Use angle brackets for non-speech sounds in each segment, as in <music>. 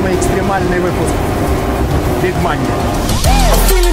самый экстремальный выпуск Big Money.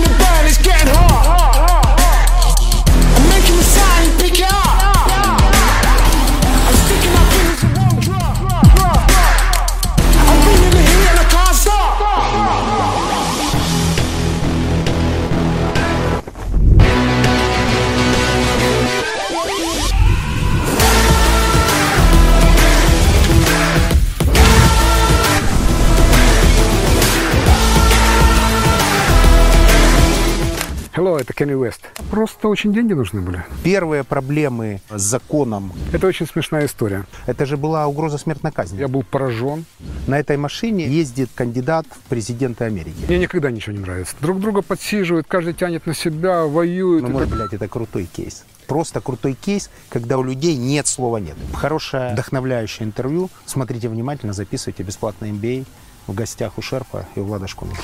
Это Кенни Уэст. Просто очень деньги нужны были. Первые проблемы с законом. Это очень смешная история. Это же была угроза смертной казни. Я был поражен. На этой машине ездит кандидат в президенты Америки. Мне никогда ничего не нравится. Друг друга подсиживают, каждый тянет на себя, воюют. Ну, может, так- блядь, это крутой кейс. Просто крутой кейс, когда у людей нет слова нет. Хорошее, вдохновляющее интервью. Смотрите внимательно, записывайте бесплатно MBA в гостях у Шерпа и у Влада Школьника.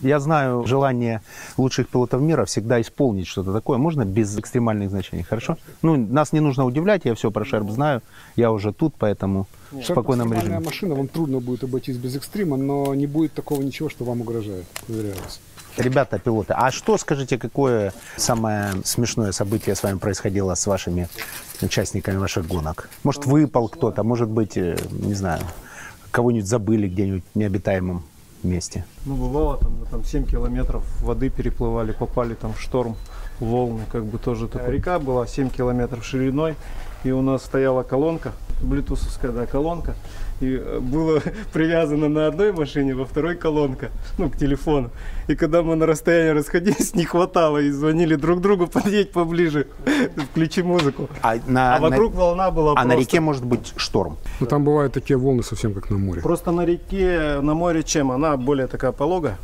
Я знаю желание лучших пилотов мира всегда исполнить что-то такое. Можно без экстремальных значений, хорошо? Ну, нас не нужно удивлять, я все про Шерп знаю. Я уже тут, поэтому в спокойном режиме. машина, вам трудно будет обойтись без экстрима, но не будет такого ничего, что вам угрожает, уверяю вас. Ребята, пилоты, а что, скажите, какое самое смешное событие с вами происходило с вашими участниками ваших гонок? Может, выпал кто-то, может быть, э, не знаю, кого-нибудь забыли где-нибудь в необитаемом месте? Ну, бывало, там, мы там 7 километров воды переплывали, попали там в шторм, волны, как бы тоже такая река была 7 километров шириной, и у нас стояла колонка, блютусовская, да, колонка, и э, было <laughs> привязано на одной машине, во второй колонка, ну, к телефону. И когда мы на расстоянии расходились, <laughs> не хватало, и звонили друг другу, <laughs> подъедь поближе, включи музыку. А, на, А вокруг на- волна была а на просто- реке может быть шторм. Но там бывают такие волны совсем как на море. Просто на реке, на море чем? Она более такая пологая,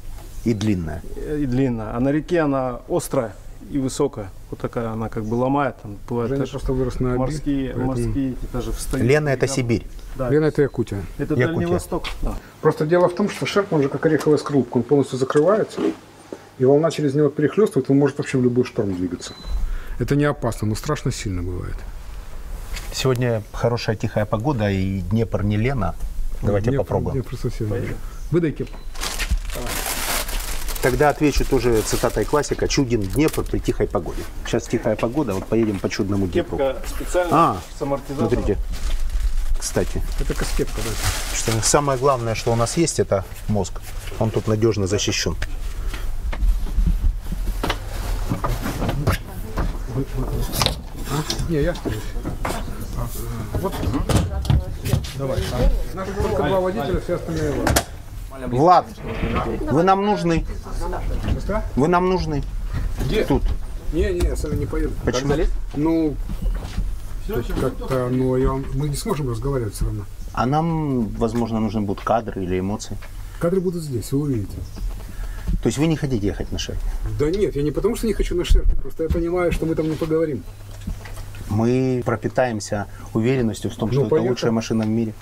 И длинная. и длинная. А на реке она острая и высокая. Вот такая она как бы ломает. Там бывает Женя просто вырос на Оби, морские, поэтому- морские эти даже встают. Лена это Сибирь. Да, Лена, это Якутия. это Якутия. Дальний Восток. Да. Просто дело в том, что шерп, он же как ореховая скорлупка, он полностью закрывается, и волна через него перехлестывает, он может вообще в любой шторм двигаться. Это не опасно, но страшно сильно бывает. Сегодня хорошая тихая погода и Днепр не Лена. Давайте Днепр- попробуем. Днепр совсем не. Выдай кепку. Тогда отвечу тоже цитатой классика «Чуден Днепр при тихой погоде». Сейчас тихая погода, вот поедем по чудному Днепру. Кепка специально А, с амортизатором. Смотрите, кстати, Это каскетка, да. что самое главное, что у нас есть, это мозг. Он тут надежно защищен. Не, я остаюсь. Вот. Давай. Только два водителя, все остальные. Влад, вы нам нужны. Что? Вы нам нужны. Где? Тут. Не, не, я с вами не поеду. Почему? Ну, как-то, ну, я вам- мы не сможем разговаривать все равно. А нам, возможно, нужны будут кадры или эмоции. Кадры будут здесь, вы увидите. То есть вы не хотите ехать на шерп? Да нет, я не потому что не хочу на шерпе, просто я понимаю, что мы там не поговорим. Мы пропитаемся уверенностью в том, что это поехали. лучшая машина в мире.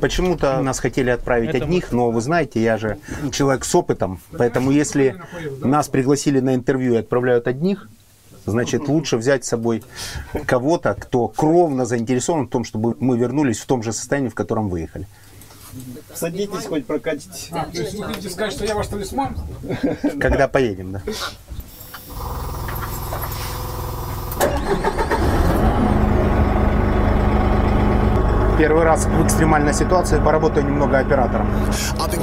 Почему-то нас хотели отправить одних, но вы знаете, я же человек с опытом, поэтому если нас пригласили на интервью и отправляют одних, значит лучше взять с собой кого-то, кто кровно заинтересован в том, чтобы мы вернулись в том же состоянии, в котором выехали. Садитесь, хоть прокатитесь. то есть вы хотите сказать, что я ваш талисман? Когда поедем, да? Первый раз в экстремальной ситуации поработаю немного оператором. Uh. Uh,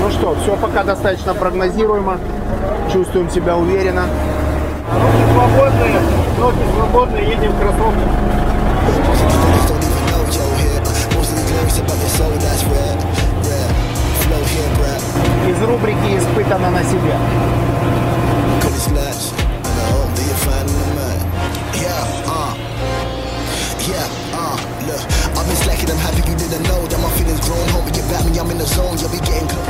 Ну что, все пока достаточно прогнозируемо. Чувствуем себя уверенно. Руки свободные, ноги свободны, едем в кроссовках. Из рубрики «Испытано на себе».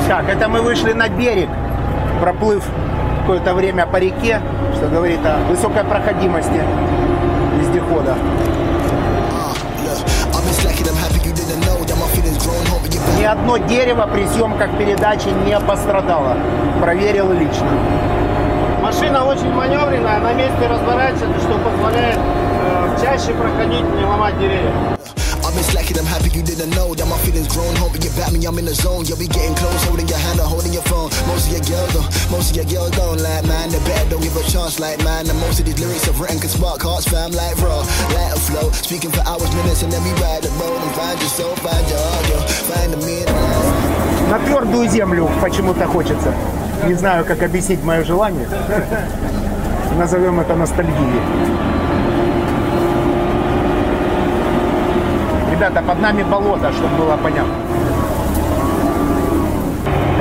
Так, это мы вышли на берег, проплыв какое-то время по реке, что говорит о высокой проходимости вездехода. Ни одно дерево при съемках передачи не пострадало. Проверил лично. Машина очень маневренная, на месте разворачивается, что позволяет э, чаще проходить, не ломать деревья. I've been slacking, I'm happy you didn't know that my feelings grown but you back me, I'm in the zone. You'll be getting close, holding your hand or holding your phone. Most of your girls though, most of your girls don't like man. The better don't give a chance like man. And most of these lyrics I've written can spark hearts, fam, like raw, light a flow. Speaking for hours, minutes, and then we ride the road and find your soul, find your audio, find the meaning. На твердую землю почему-то хочется. Не знаю, как объяснить мое желание. Назовем это ностальгией. Ребята, под нами болото, чтобы было понятно.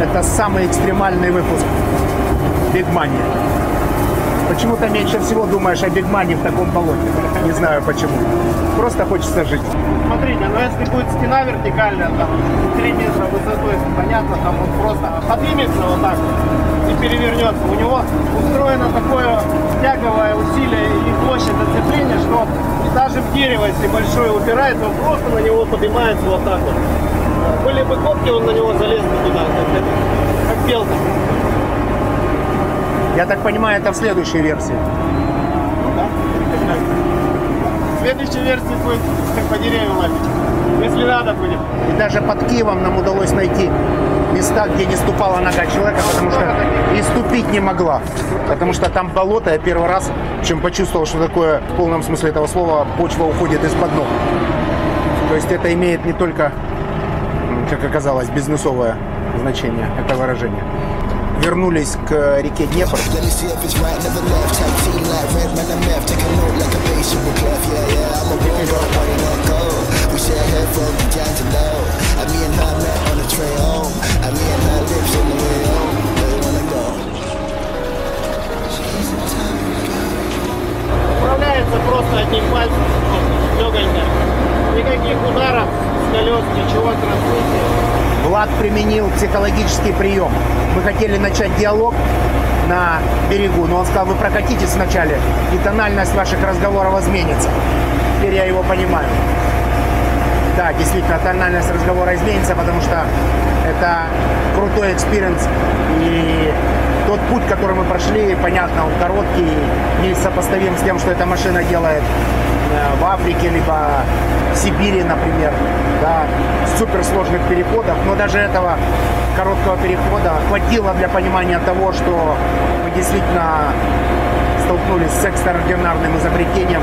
Это самый экстремальный выпуск Big Money. Почему-то меньше всего думаешь о Биг Money в таком болоте. Не знаю почему. Просто хочется жить. Смотрите, но если будет стена вертикальная, там 3 метра высотой, понятно, там он просто поднимется вот так и перевернется. У него устроено такое тяговое усилие и площадь зацепления, что даже в дерево, если большое упирается, он просто на него поднимается вот так вот. Были бы копки, он на него залез бы туда, как, как белка. Я так понимаю, это в следующей версии. В следующей версии будет как по деревьям лазить. Если надо будет. И даже под Киевом нам удалось найти места, где не ступала нога человека, потому что и ступить не могла. Потому что там болото, я первый раз, чем почувствовал, что такое в полном смысле этого слова почва уходит из-под ног. То есть это имеет не только, как оказалось, бизнесовое значение, это выражение. Вернулись к реке Днепр. Управляется просто одним пальцем, легонько. Никаких ударов колес, ничего трансмиссии. Влад применил психологический прием. Мы хотели начать диалог на берегу, но он сказал, вы прокатитесь вначале, и тональность ваших разговоров изменится. Теперь я его понимаю. Да, действительно, тональность разговора изменится, потому что это крутой experience. И тот путь, который мы прошли, понятно, он короткий, не сопоставим с тем, что эта машина делает в Африке, либо в Сибири, например, да, суперсложных переходов. Но даже этого короткого перехода хватило для понимания того, что мы действительно столкнулись с экстраординарным изобретением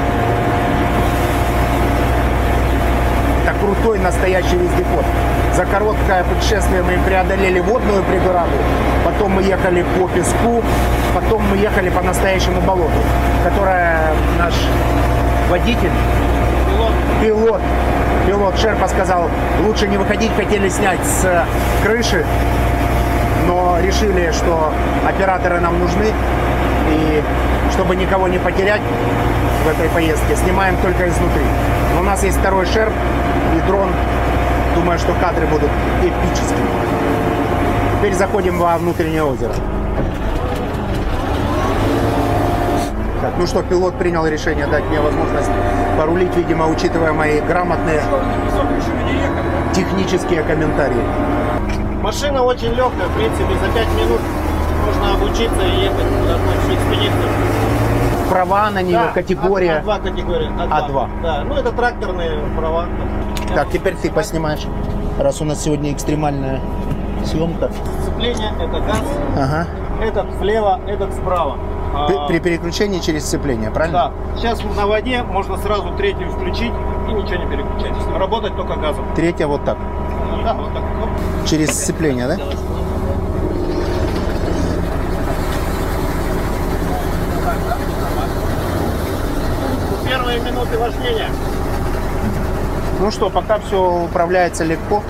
это крутой настоящий вездеход. За короткое путешествие мы преодолели водную преграду, потом мы ехали по песку, потом мы ехали по настоящему болоту, которое наш водитель, пилот, пилот Шерпа сказал, лучше не выходить, хотели снять с крыши, но решили, что операторы нам нужны, и чтобы никого не потерять в этой поездке, снимаем только изнутри. Но у нас есть второй шерп и дрон. Думаю, что кадры будут эпическими. Теперь заходим во внутреннее озеро. Так, ну что, пилот принял решение дать мне возможность порулить, видимо, учитывая мои грамотные технические комментарии. Машина очень легкая, в принципе, за 5 минут можно обучиться и ехать на экспедицию. Права на нее, Да, категория. А2 категория. А2. Да, ну это тракторные права. Так, теперь ты поснимаешь, раз у нас сегодня экстремальная съемка. Сцепление это газ, Ага. этот слева, этот справа. А, При, при переключении через сцепление, правильно? Да, сейчас на воде можно сразу третью включить и ничего не переключать. Работать только газом. Третья вот так. Да, вот так. Оп. Через сцепление, да? Первые минуты вождения. Ну что, пока все управляется легко.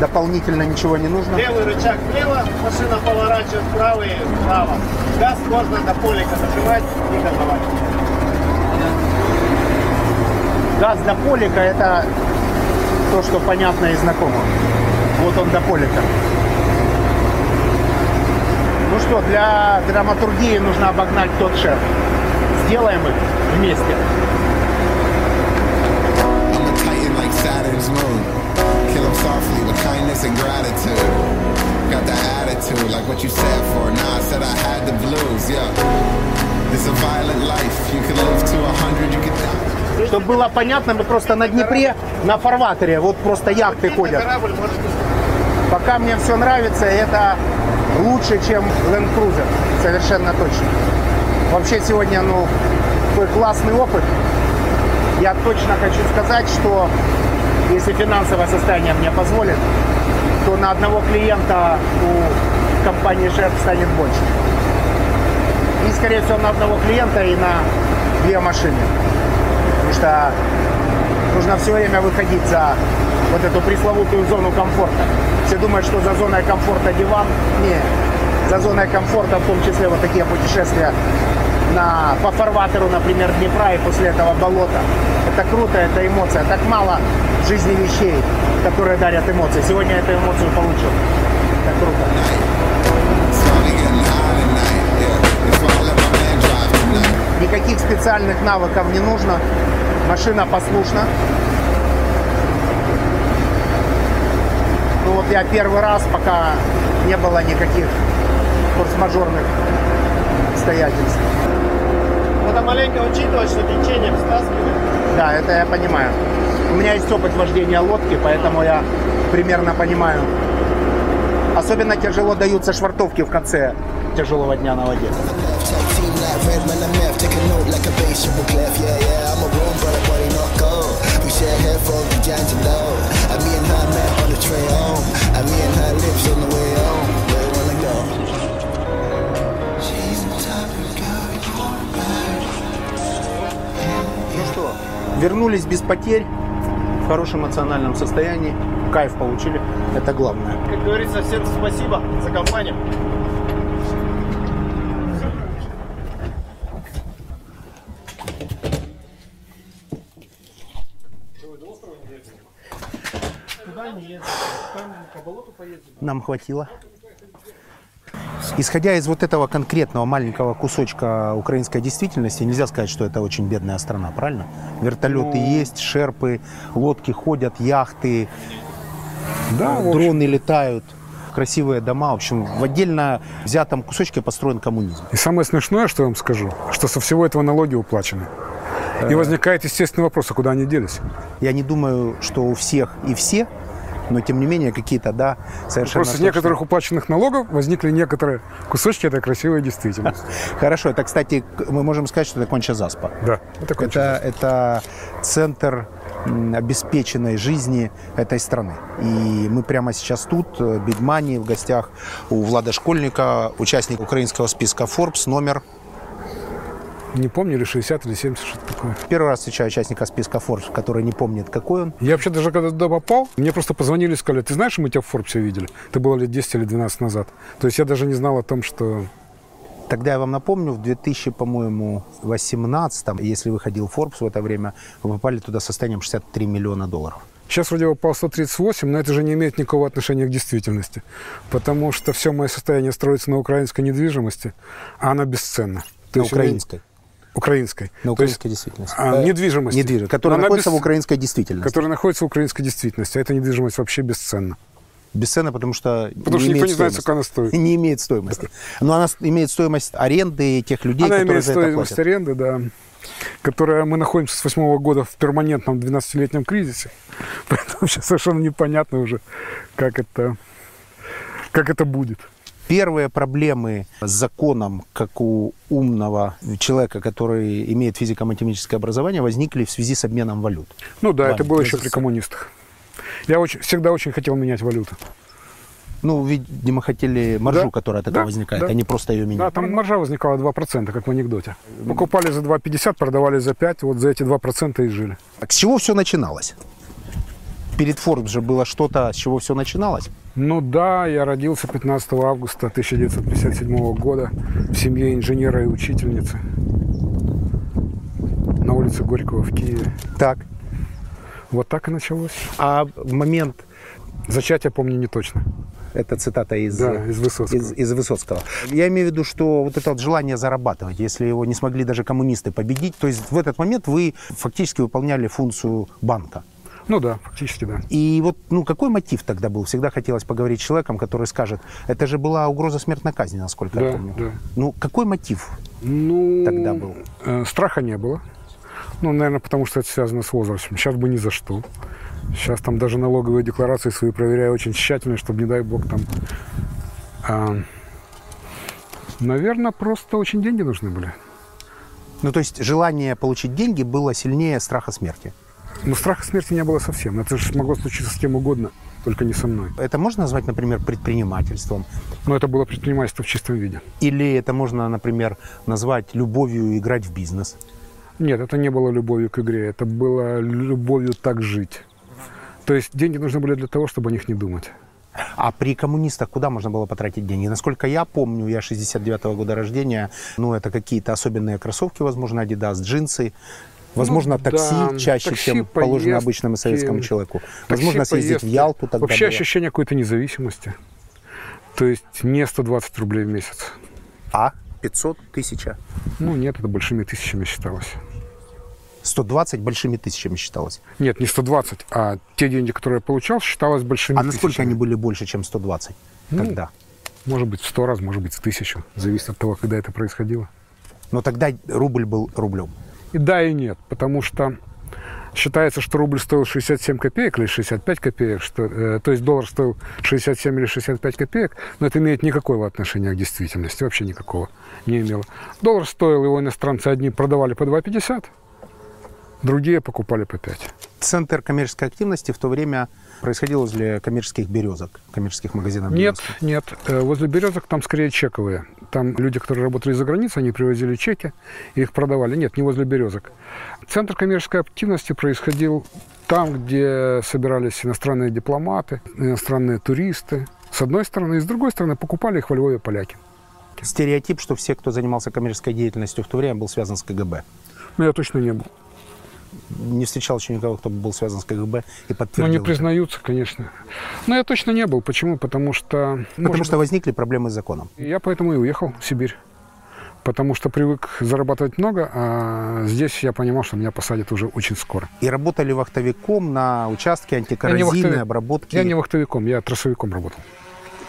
Дополнительно ничего не нужно. Левый рычаг влево, машина поворачивает вправо и вправо. Газ можно до полика нажимать и газовать. Газ до полика это то, что понятно и знакомо. Вот он до полика. Ну что, для драматургии нужно обогнать тот шеф. Сделаем их вместе. Чтобы было понятно, мы просто на Днепре, на фарватере, вот просто яхты ходят. Пока мне все нравится, это лучше, чем Land Cruiser, совершенно точно. Вообще сегодня, ну, такой классный опыт. Я точно хочу сказать, что если финансовое состояние мне позволит, то на одного клиента у компании Шеф станет больше. И, скорее всего, на одного клиента и на две машины. Потому что нужно все время выходить за вот эту пресловутую зону комфорта. Все думают, что за зоной комфорта диван. Не, за зоной комфорта в том числе вот такие путешествия на, по фарватеру, например, Днепра и после этого болота. Это круто, это эмоция. Так мало в жизни вещей, которые дарят эмоции. Сегодня я эту эмоцию получил. Это круто. Никаких специальных навыков не нужно. Машина послушна. Ну вот я первый раз, пока не было никаких форс-мажорных обстоятельств. Надо маленько учитывать, что течением стаскивает. Да, это я понимаю. У меня есть опыт вождения лодки, поэтому я примерно понимаю. Особенно тяжело даются швартовки в конце тяжелого дня на воде. Like Redman and Meth, take a note like a bass triple clef. Yeah, yeah, I'm a warm brother, buddy, not cold. We share hair from the D'Angelo. And me and her met on the train home. And me and her lips on the way home. Where you wanna go? She's the type of girl you wanna marry. Ну что, вернулись без потерь, в хорошем эмоциональном состоянии, кайф получили, это главное. Как говорится, всем спасибо за компанию. Нам хватило. Исходя из вот этого конкретного маленького кусочка украинской действительности, нельзя сказать, что это очень бедная страна, правильно? Вертолеты есть, шерпы, лодки ходят, яхты, Да, дроны летают, красивые дома. В общем, в отдельно взятом кусочке построен коммунизм. И самое смешное, что я вам скажу, что со всего этого налоги уплачены. И возникает естественный вопрос, а куда они делись? Я не думаю, что у всех и все, но тем не менее какие-то, да, совершенно Просто с некоторых уплаченных налогов возникли некоторые кусочки этой красивой действительности. <laughs> Хорошо, это, кстати, мы можем сказать, что это конча заспа. Да, это кончено. Это, это центр обеспеченной жизни этой страны. И мы прямо сейчас тут, э, Big Money, в гостях у Влада Школьника, участник украинского списка Forbes, номер. Не помню, или 60, или 70, что-то такое. Первый раз встречаю участника списка Forbes, который не помнит, какой он. Я вообще даже когда туда попал, мне просто позвонили и сказали, ты знаешь, мы тебя в Форбсе видели? Это было лет 10 или 12 назад. То есть я даже не знал о том, что... Тогда я вам напомню, в 2000, по-моему, 18 если выходил Forbes в это время, вы попали туда состоянием 63 миллиона долларов. Сейчас вроде попал 138, но это же не имеет никакого отношения к действительности. Потому что все мое состояние строится на украинской недвижимости, а она бесценна. То На есть украинской. Украинской. На То есть, украинской действительности. а, недвижимости. Недвижимость, которая она находится бес- в украинской действительности. Которая находится в украинской действительности. А эта недвижимость вообще бесценна. Бесценна, потому что Потому что никто имеет не знает, сколько она стоит. <laughs> Не имеет стоимости. Но она имеет стоимость аренды тех людей, Она которые имеет за это стоимость платят. аренды, да. Которая мы находимся с восьмого года в перманентном 12-летнем кризисе. <laughs> Поэтому сейчас совершенно непонятно уже, как это, как это будет. Первые проблемы с законом, как у умного человека, который имеет физико-математическое образование, возникли в связи с обменом валют. Ну да, это Ладно, было это еще при коммунистах. Я очень, всегда очень хотел менять валюту. Ну, видимо, хотели маржу, Да. которая от этого Да, возникает, да. а не просто ее Да, менять. там маржа возникала 2%, как в анекдоте. Покупали за 2,50, продавали за 5, вот за эти 2% и жили. Так с чего все начиналось? Перед Forbes же было что-то, с чего все начиналось. Ну да, я родился 15 августа 1957 года в семье инженера и учительницы на улице Горького в Киеве. Так. Вот так и началось. А в момент Зачать я помню не точно. Это цитата из, Да, из Высоцкого. из, из Высоцкого. Я имею в виду, что вот это вот желание зарабатывать, если его не смогли даже коммунисты победить, то есть в этот момент вы фактически выполняли функцию банка. Ну да, фактически да. И вот, ну, какой мотив тогда был? Всегда хотелось поговорить с человеком, который скажет, это же была угроза смертной казни, насколько я Да, помню. да. Ну, какой мотив? Ну, Тогда был. э, страха не было. Ну, наверное, потому что это связано с возрастом. Сейчас бы ни за что. Сейчас там даже налоговые декларации свои проверяю очень тщательно, чтобы, не дай бог, там... а, наверное, просто очень деньги нужны были. Ну, то есть желание получить деньги было сильнее страха смерти. Но страха смерти не было совсем. Это же могло случиться с кем угодно, только не со мной. Это можно назвать, например, предпринимательством? Но это было предпринимательство в чистом виде. Или это можно, например, назвать любовью играть в бизнес? Нет, это не было любовью к игре, это было любовью так жить. То есть деньги нужны были для того, чтобы о них не думать. А при коммунистах куда можно было потратить деньги? Насколько я помню, я 69-го года рождения, ну, это какие-то особенные кроссовки, возможно, Adidas, джинсы, возможно, Ну, такси да, чаще, такси, чем положено поездки. обычному советскому человеку. Такси, Возможно, съездить в поездки. Ялту тогда Вообще было. ощущение какой-то независимости. То есть не 120 рублей в месяц. А? 500, 1000? Ну нет, это большими тысячами считалось. 120 большими тысячами считалось. Нет, не 120, а те деньги, которые я получал, считалось большими А насколько тысячами. они были больше, чем 120? Ну, Тогда. Может быть, в 100 раз, может быть, в тысячу. Зависит от того, когда это происходило. Но тогда рубль был рублем. И да, и нет, потому что считается, что рубль стоил 67 копеек или 65 копеек, что, э, то есть доллар стоил 67 или 65 копеек, но это имеет никакого отношения к действительности, вообще никакого не имело. Доллар стоил, его иностранцы одни продавали по 2,50, другие покупали по 5. Центр коммерческой активности в то время происходил возле коммерческих березок, коммерческих магазинов Нет, березки. нет, э, возле березок там скорее чековые. Там люди, которые работали за границей, они привозили чеки и их продавали. Нет, не возле березок. Центр коммерческой активности происходил там, где собирались иностранные дипломаты, иностранные туристы. С одной стороны, и с другой стороны покупали их во Львове поляки. Стереотип, что все, кто занимался коммерческой деятельностью в то время, был связан с КГБ. Но я точно не был. Не встречал еще никого, кто был связан с КГБ и подтвердил. Ну, не это. признаются, конечно. Но я точно не был. Почему? Потому что... Потому может что возникли проблемы с законом. Я поэтому и уехал в Сибирь. Потому что привык зарабатывать много, а здесь я понимал, что меня посадят уже очень скоро. И работали вахтовиком на участке Я не антикоррозийной вахтовик. обработки. Я не вахтовиком, я тросовиком работал.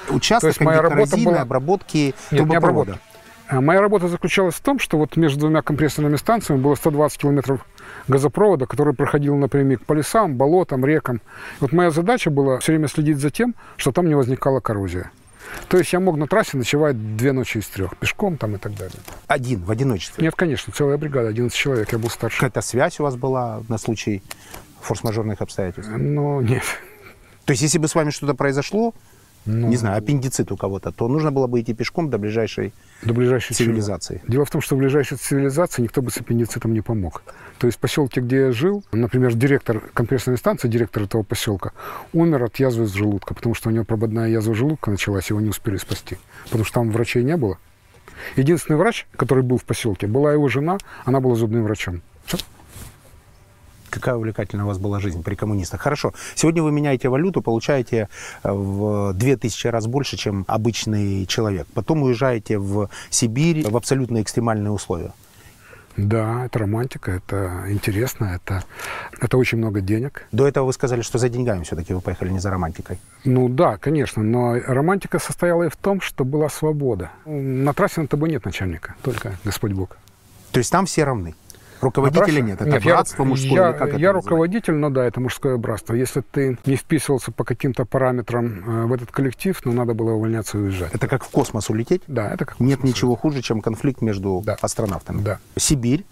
Участок То есть моя работа была- обработки Нет, не трубопровода. обработка. А Моя работа заключалась в том, что вот между двумя компрессорными станциями было 120 километров газопровода, который проходил напрямик по лесам, болотам, рекам. Вот моя задача была все время следить за тем, что там не возникала коррозия. То есть я мог на трассе ночевать две ночи из трех, пешком там и так далее. Один, в одиночестве. Нет, конечно, целая бригада, 11 человек, я был старше. Какая-то связь у вас была на случай форс-мажорных обстоятельств? Но нет. То есть, если бы с вами что-то произошло, Ну, не знаю, аппендицит у кого-то, то нужно было бы идти пешком до ближайшей До ближайшей цивилизации. Дело в том, что в ближайшей цивилизации никто бы с аппендицитом не помог. То есть в поселке, где я жил, например, директор компрессорной станции, директор этого поселка, умер от язвы желудка, потому что у него прободная язва желудка началась, его не успели спасти, потому что там врачей не было. Единственный врач, который был в поселке, была его жена, она была зубным врачом. Какая увлекательная у вас была жизнь при коммунистах. Хорошо. Сегодня вы меняете валюту, получаете э, в 2000 раз больше, чем обычный человек. Потом уезжаете в Сибирь в абсолютно экстремальные условия. Да, это романтика, это интересно, это, это очень много денег. До этого вы сказали, что за деньгами все-таки вы поехали, не за романтикой. Ну да, конечно, но романтика состояла и в том, что была свобода. На трассе над тобой нет начальника, только Господь Бог. То есть там все равны. Руководителя нет. Это братство я, мужское. Я, как это я называется? руководитель, но да, это мужское братство. Если ты не вписывался по каким-то параметрам э, в этот коллектив, ну надо было увольняться и уезжать. Это как в космос улететь. Да, это как Нет ничего хуже, чем конфликт между Да. астронавтами. Да. Сибирь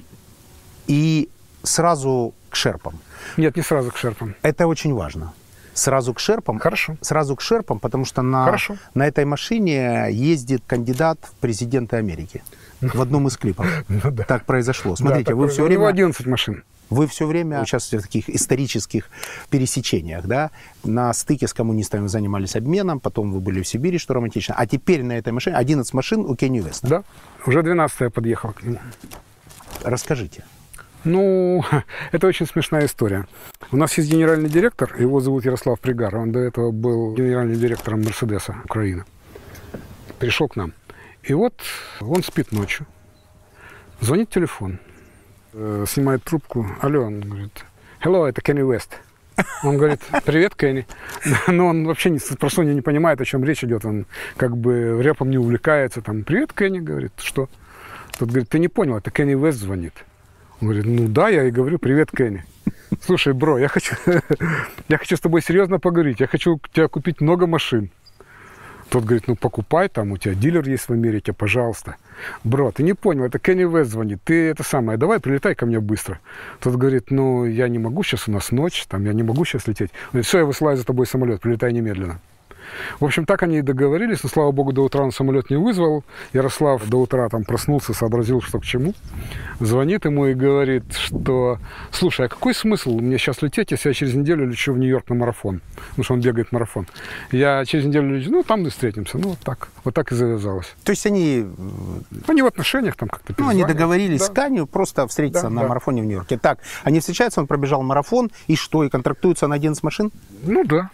и сразу к шерпам. Нет, не сразу к шерпам. Это очень важно. Сразу к шерпам. Хорошо. Сразу к шерпам, потому что на, Хорошо. на этой машине ездит кандидат в президенты Америки. В одном из клипов. <laughs> Ну да. Так произошло. Смотрите, Да, вы все время 11 машин. Вы все время участвуете в таких исторических пересечениях, да? На стыке с коммунистами вы занимались обменом, потом вы были в Сибири, что романтично. А теперь на этой машине 11 машин у Кенни Веста. Да. Уже 12 я подъехал к нему. Расскажите. Ну, <laughs> это очень смешная история. У нас есть генеральный директор, его зовут Ярослав Пригар. Он до этого был генеральным директором Мерседеса Украины. Пришел к нам. И вот он спит ночью. Звонит телефон. Э, Снимает трубку. Алло, он говорит, hello, это Кенни Уэст. Он говорит, привет, Кенни. Но он вообще не, просонья не понимает, о чем речь идет. Он как бы рэпом не увлекается. Там, привет, Кенни, говорит, что? Тот говорит, ты не понял, это Кенни Уэст звонит. Он говорит, ну да, я и говорю, привет, Кенни. Слушай, бро, я хочу, <laughs> я хочу с тобой серьезно поговорить. Я хочу тебя купить много машин. Тот говорит, ну покупай, там у тебя дилер есть в Америке, пожалуйста. Бро, ты не понял, это Кенни Вест звонит, ты это самое, давай прилетай ко мне быстро. Тот говорит, ну я не могу, сейчас у нас ночь, там я не могу сейчас лететь. Он говорит, все, я высылаю за тобой самолет, прилетай немедленно. В общем, так они и договорились, но, слава богу, до утра он самолет не вызвал. Ярослав до утра там проснулся, сообразил, что к чему. Звонит ему и говорит, что, слушай, а какой смысл мне сейчас лететь, если я через неделю лечу в Нью-Йорк на марафон? Потому что он бегает марафон. Я через неделю лечу, ну, там и встретимся. Ну, вот так. Вот так и завязалось. То есть они, Они в отношениях там как-то ну, они договорились Да. с Канью просто встретиться Да, на да. марафоне в Нью-Йорке. Так, они встречаются, он пробежал марафон, и что, и контрактуются на 11 машин? Ну, да.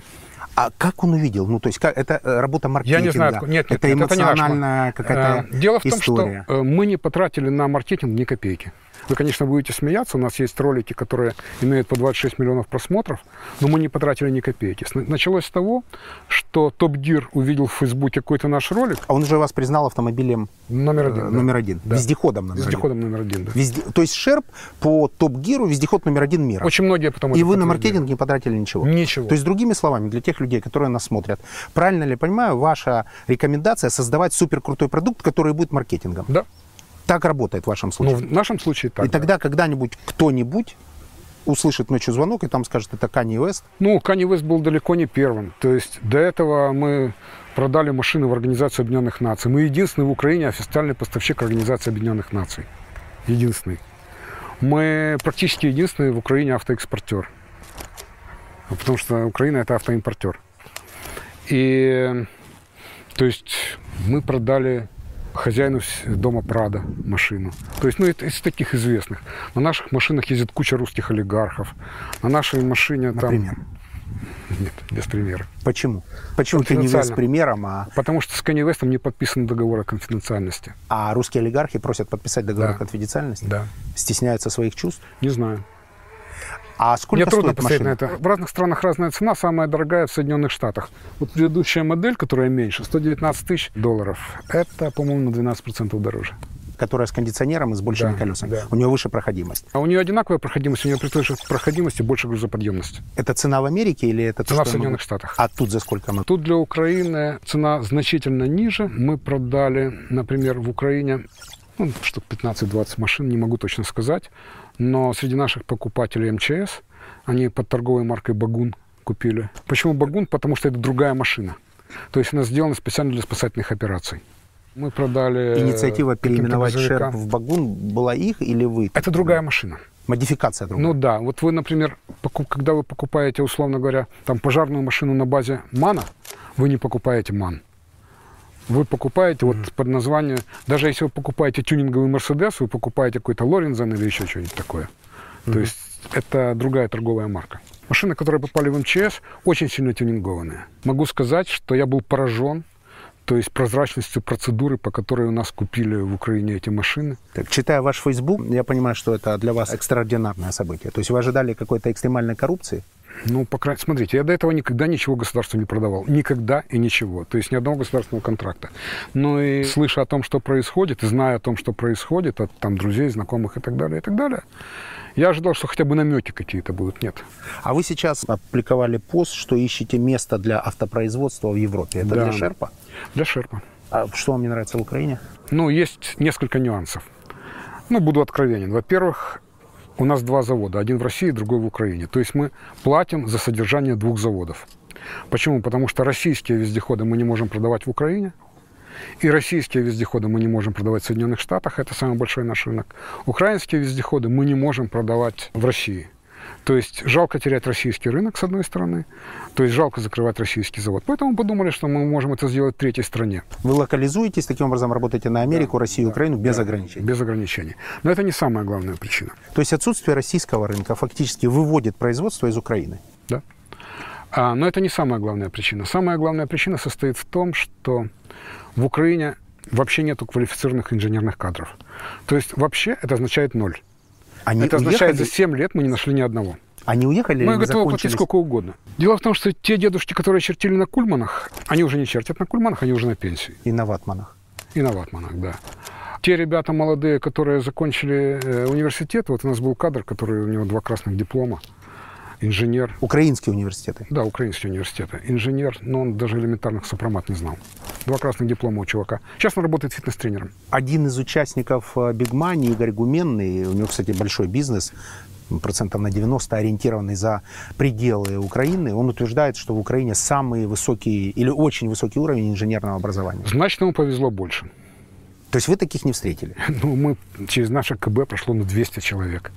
А как он увидел? Ну, то есть, как, это э, работа маркетинга? Я не знаю, нет, нет, это нет, это не эмоциональная какая-то Э, Дело в том, история. что э, мы не потратили на маркетинг ни копейки. Вы, конечно, будете смеяться, у нас есть ролики, которые имеют по 26 миллионов просмотров, но мы не потратили ни копейки. Началось с того, что Топ Гир увидел в Фейсбуке какой-то наш ролик, А он уже вас признал автомобилем номер э, один. да. номер один, Да. вездеходом номер Вездеходом номер один, да. один. Везде... То есть Шерп по топ-гиру вездеход номер один мира. Очень многие потом И вы на маркетинг не потратили ничего? Ничего. То есть, другими словами, для тех людей, которые нас смотрят, правильно ли я понимаю, ваша рекомендация создавать суперкрутой продукт, который будет маркетингом? Да. Так работает в вашем Ну, случае? в нашем случае так. и да. тогда когда-нибудь кто-нибудь услышит ночью звонок и там скажет, это Kanye West, Ну, Kanye West был далеко не первым. То есть до этого мы продали машины в Организацию Объединенных Наций. Мы единственный в Украине официальный поставщик Организации Объединенных Наций. Единственный. Мы практически единственный в Украине автоэкспортер. Ну, Потому что Украина это автоимпортер. И то есть мы продали хозяину дома Прада машину. То есть, ну, это из таких известных. На наших машинах ездит куча русских олигархов. На нашей машине например. там... Нет, без примера. Почему? Почему ты не с примером, а, Потому что с Kanye West не подписан договор о конфиденциальности. а русские олигархи просят подписать договор Да. о конфиденциальности? Да. Стесняются своих чувств? Не знаю. А сколько Мне трудно стоит машина? на это. В разных странах разная цена. Самая дорогая в Соединенных Штатах. Вот предыдущая модель, которая меньше, 119 тысяч долларов. Это, по-моему, на 12% дороже. Которая с кондиционером и с большими Да, колесами. да. У нее выше проходимость. А у нее одинаковая проходимость, у нее при той же проходимости больше грузоподъемность. Это цена в Америке или это то, Цена в я могу- Соединенных Штатах. А тут за сколько мы? Тут для Украины цена значительно ниже. Мы продали, например, в Украине ну, штук 15-20 машин, не могу точно сказать. Но среди наших покупателей МЧС, они под торговой маркой «Багун» купили. Почему «Багун»? Потому что это другая машина. То есть она сделана специально для спасательных операций. Мы продали... Инициатива переименовать. Шерп в Багун была их или вы? Это другая машина. Модификация другая. Ну да, вот вы, например, когда вы покупаете, условно говоря, там пожарную машину на базе МАНа, вы не покупаете МАН. Вы покупаете вот под название, даже если вы покупаете тюнинговый Мерседес, вы покупаете какой-то Лорензен или еще что-нибудь такое. То есть это другая торговая марка. Машины, которые попали в МЧС, очень сильно тюнингованные. Могу сказать, что я был поражен то есть прозрачностью процедуры, по которой у нас купили в Украине эти машины. Так, читая ваш Facebook, я понимаю, что это для вас экстраординарное событие. То есть вы ожидали какой-то экстремальной коррупции? Ну, по крайней смотрите, я до этого никогда ничего государству не продавал. Никогда и ничего. То есть ни одного государственного контракта. Но и слыша о том, что происходит, и зная о том, что происходит, от там друзей, знакомых и так далее, и так далее, я ожидал, что хотя бы намеки какие-то будут. Нет. А вы сейчас опубликовали пост, что ищете место для автопроизводства в Европе. Это Да. для Шерпа? Для Шерпа. А что вам не нравится в Украине? Ну, есть несколько нюансов. Ну, буду откровенен. Во-первых, у нас два завода. Один в России, другой в Украине. То есть мы платим за содержание двух заводов. Почему? Потому что российские вездеходы мы не можем продавать в Украине. И российские вездеходы мы не можем продавать в Соединенных Штатах. Это самый большой наш рынок. Украинские вездеходы мы не можем продавать в России. То есть жалко терять российский рынок, с одной стороны, то есть жалко закрывать российский завод. Поэтому подумали, что мы можем это сделать в третьей стране, Вы локализуетесь, таким образом работаете на Америку, Россию, Украину без ограничений. без ограничений. Но это не самая главная причина. То есть отсутствие российского рынка фактически выводит производство из Украины. Да? А, но это не самая главная причина. Самая главная причина состоит в том, что в Украине вообще нету квалифицированных инженерных кадров. То есть вообще это означает ноль. Они это означает, уехали, за 7 лет мы не нашли ни одного. они уехали Мы готовы платить сколько угодно. Дело в том, что те дедушки, которые чертили на кульманах, они уже не чертят на кульманах, они уже на пенсии. И на ватманах. И на ватманах, да. Те ребята молодые, которые закончили э, университет, вот у нас был кадр, который у него два красных диплома, инженер, Украинские университеты. да, украинский университет, инженер, но он даже элементарных сопромат не знал. Два красных диплома у чувака. Сейчас он работает фитнес-тренером. Один из участников Бигмани, Игорь Гуменный, у него, кстати, большой бизнес, процентов на 90 ориентированный за пределы Украины, он утверждает, что в Украине самый высокий или очень высокий уровень инженерного образования. Значит, ему повезло больше. То есть вы таких не встретили? <laughs> Ну, мы через наше КБ прошло ну, 200 человек.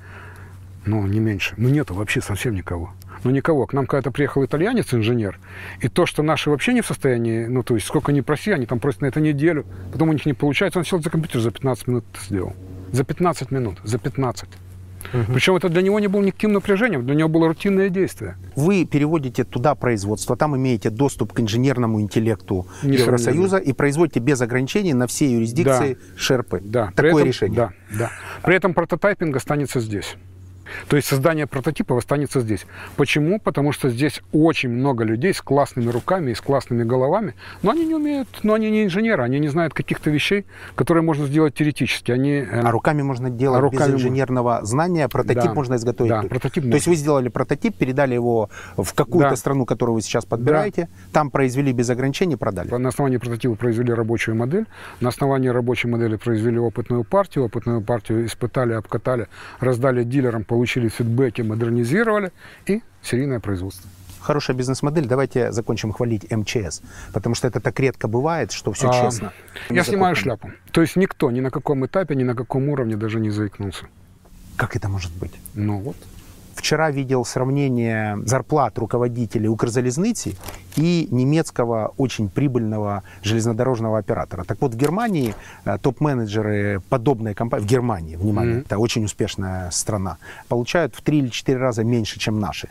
Ну, не меньше. Ну, нету вообще совсем никого. Ну, никого. К нам когда-то приехал итальянец, инженер, и то, что наши вообще не в состоянии, ну, то есть, сколько ни проси, они там просят на это неделю, потом у них не получается, он сел за компьютер, за 15 минут это сделал. За 15 минут, за 15. Причем это для него не было никаким напряжением, для него было рутинное действие. Вы переводите туда производство, там имеете доступ к инженерному интеллекту Несомненно. Евросоюза и производите без ограничений на все юрисдикции Шерпы. Да, при Такое этом- решение. Да, да. При этом прототайпинг останется здесь. То есть создание прототипов останется здесь. Почему? Потому что здесь очень много людей с классными руками и с классными головами, но они не умеют, но они не инженеры, они не знают каких-то вещей, которые можно сделать теоретически. Они, э, А руками можно делать А руками без можно. инженерного знания, прототип Да. можно изготовить. Да, прототип То есть можно. вы сделали прототип, передали его в какую-то Да. страну, которую вы сейчас подбираете, там произвели без ограничений, продали. На основании прототипа произвели рабочую модель, на основании рабочей модели произвели опытную партию, опытную партию испытали, обкатали, раздали дилерам, получили фидбэки, модернизировали и серийное производство. Хорошая бизнес-модель. Давайте закончим хвалить МЧС, потому что это так редко бывает, что все А, честно. Я снимаю шляпу. То есть никто ни на каком этапе, ни на каком уровне даже не заикнулся. Как это может быть? Ну вот. Вчера видел сравнение зарплат руководителей Укрзалезницы и немецкого очень прибыльного железнодорожного оператора. Так вот, в Германии э, топ-менеджеры подобной компании, в Германии, внимание, Мгм. это очень успешная страна, получают в 3 или 4 раза меньше, чем наши.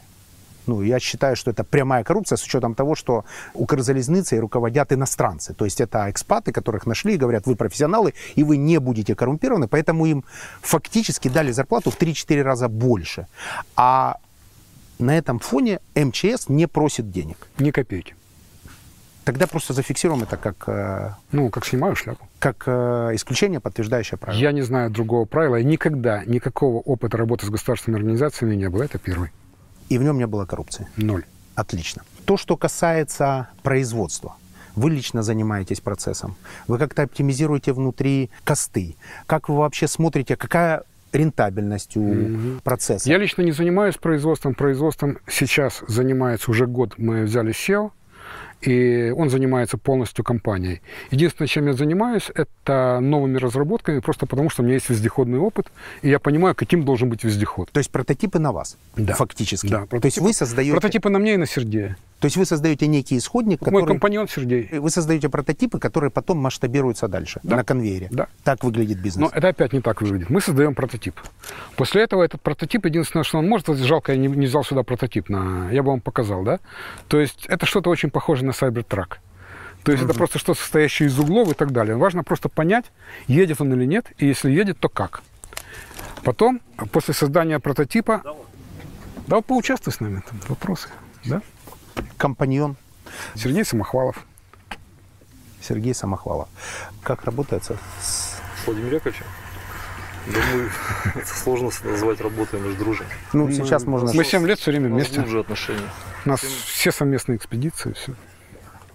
Ну, я считаю, что это прямая коррупция с учетом того, что Укрзалезницей руководят иностранцы. То есть это экспаты, которых нашли и говорят, вы профессионалы, и вы не будете коррумпированы, поэтому им фактически дали зарплату в 3-4 раза больше. А на этом фоне МЧС не просит денег. Ни копейки. Тогда просто зафиксируем это как, э, Ну, как снимаю шляпу. как э, исключение, подтверждающее правило. Я не знаю другого правила. И никогда никакого опыта работы с государственными организациями не было. Это первый. И в нем не было коррупции. Ноль. Отлично. То, что касается производства. Вы лично занимаетесь процессом. Вы как-то оптимизируете внутри косты. Как вы вообще смотрите, какая рентабельность у процесса? Я лично не занимаюсь производством. Производством сейчас занимается уже год. Мы взяли SEO, и он занимается полностью компанией. Единственное, чем я занимаюсь, это новыми разработками, просто потому что у меня есть вездеходный опыт, и я понимаю, каким должен быть вездеход. То есть прототипы на вас, Да. фактически. Да, То есть вы создаете, Прототипы на мне и на Сергея. То есть вы создаете некий исходник, Мой который компаньон Сергей. вы создаете прототипы, которые потом масштабируются дальше Да. на конвейере. Да. Так выглядит бизнес. Но это опять не так выглядит. Мы создаем прототип. После этого этот прототип, единственное, что он может, вот жалко, я не, не взял сюда прототип, на, я бы вам показал, да? То есть это что-то очень похоже на Cybertruck. То есть это просто что-то состоящее из углов и так далее. Важно просто понять, едет он или нет, и если едет, то как. Потом, после создания прототипа, да, вот поучаствуй с нами, там вопросы, да? Компаньон Сергей Самохвалов. Сергей Самохвалов. Как работается с Владимир Яковлевич, думаю, это сложно назвать работой, мы же дружим. Ну, сейчас можно... Мы 7 лет все время У нас вместе. глубже отношения. У нас все совместные экспедиции, все.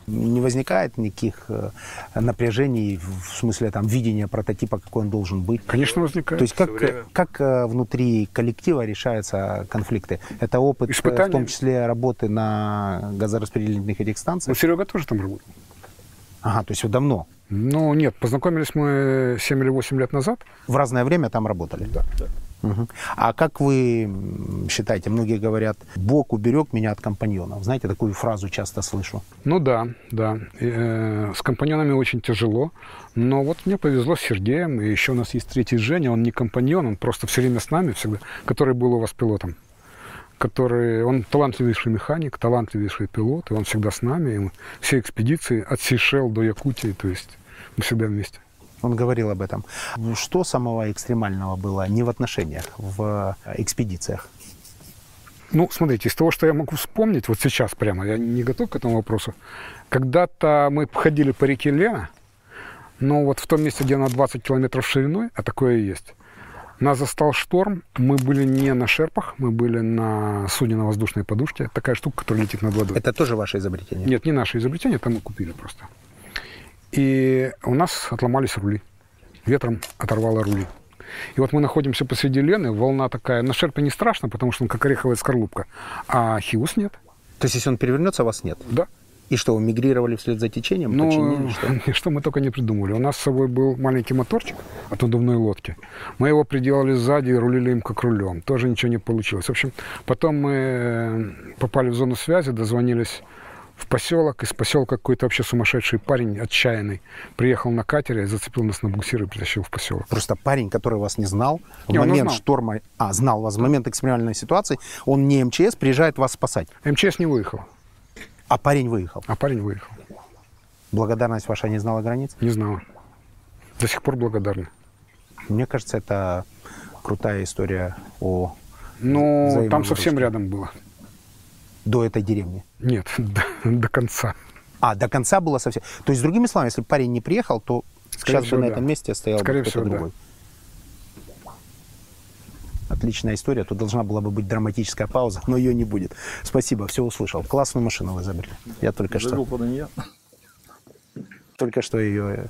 Не возникает никаких э, напряжений в смысле там видения прототипа, какой он должен быть. Конечно, возникает. То есть как, время. как э, внутри коллектива решаются конфликты? Это опыт, э, в Испытания. том числе работы на газораспределительных этих Ну, станциях? Серега тоже там работал. Ага, то есть вы давно, Ну, нет, познакомились мы 7 или 8 лет назад. в разное время там работали? Да, да. А как вы считаете, многие говорят, Бог уберег меня от компаньонов. Знаете, такую фразу часто слышу. Ну да, да. Э, с компаньонами очень тяжело. Но вот мне повезло с Сергеем. И еще у нас есть третий Женя. Он не компаньон, он просто все время с нами всегда, который был у вас пилотом. Который, он талантливейший механик, талантливейший пилот, и он всегда с нами. И все экспедиции от Сейшел до Якутии, то есть мы всегда вместе. Он говорил об этом. Что самого экстремального было не в отношениях, в э, экспедициях? Ну, смотрите, из того, что я могу вспомнить, вот сейчас прямо, я не готов к этому вопросу. Когда-то мы ходили по реке Лена, но вот в том месте, где она 20 километров шириной, а такое и есть, нас застал шторм, мы были не на шерпах, мы были на судне на воздушной подушке. Такая штука, которая летит над водой. Это тоже ваше изобретение? Нет, не наше изобретение, это мы купили просто. И у нас отломались рули. Ветром оторвало рули. И вот мы находимся посреди Лены, волна такая. На шерпе не страшно, потому что он как ореховая скорлупка. А хиус нет. То есть, если он перевернется, вас нет? Да. И что, вы мигрировали вслед за течением? Ну, Починили, <laughs> что? что мы только не придумали. У нас с собой был маленький моторчик от надувной лодки. Мы его приделали сзади и рулили им как рулем. Тоже ничего не получилось. В общем, потом мы э, попали в зону связи, дозвонились в поселок. Из поселка какой-то вообще сумасшедший парень, отчаянный, приехал на катере, зацепил нас на буксир и притащил в поселок. Просто парень, который вас не знал, в Не, момент знал. шторма, а, знал вас, в момент экстремальной ситуации, он не МЧС, приезжает вас спасать. МЧС не выехал, А парень выехал. а парень выехал. Благодарность ваша не знала границ? Не знала. До сих пор благодарны. Мне кажется, это крутая история о Но там совсем рядом было. До этой деревни. Нет, <laughs> до, до конца. А, до конца было совсем. То есть, другими словами, если парень не приехал, то Скорее сейчас всего, бы на да. этом месте стоял Скорее бы кто-то всего, да. другой. Отличная история. Тут должна была быть драматическая пауза, но ее не будет. Спасибо, все услышал. Классную машину вы изобрели. Я только что, Группа не я. Только что ее...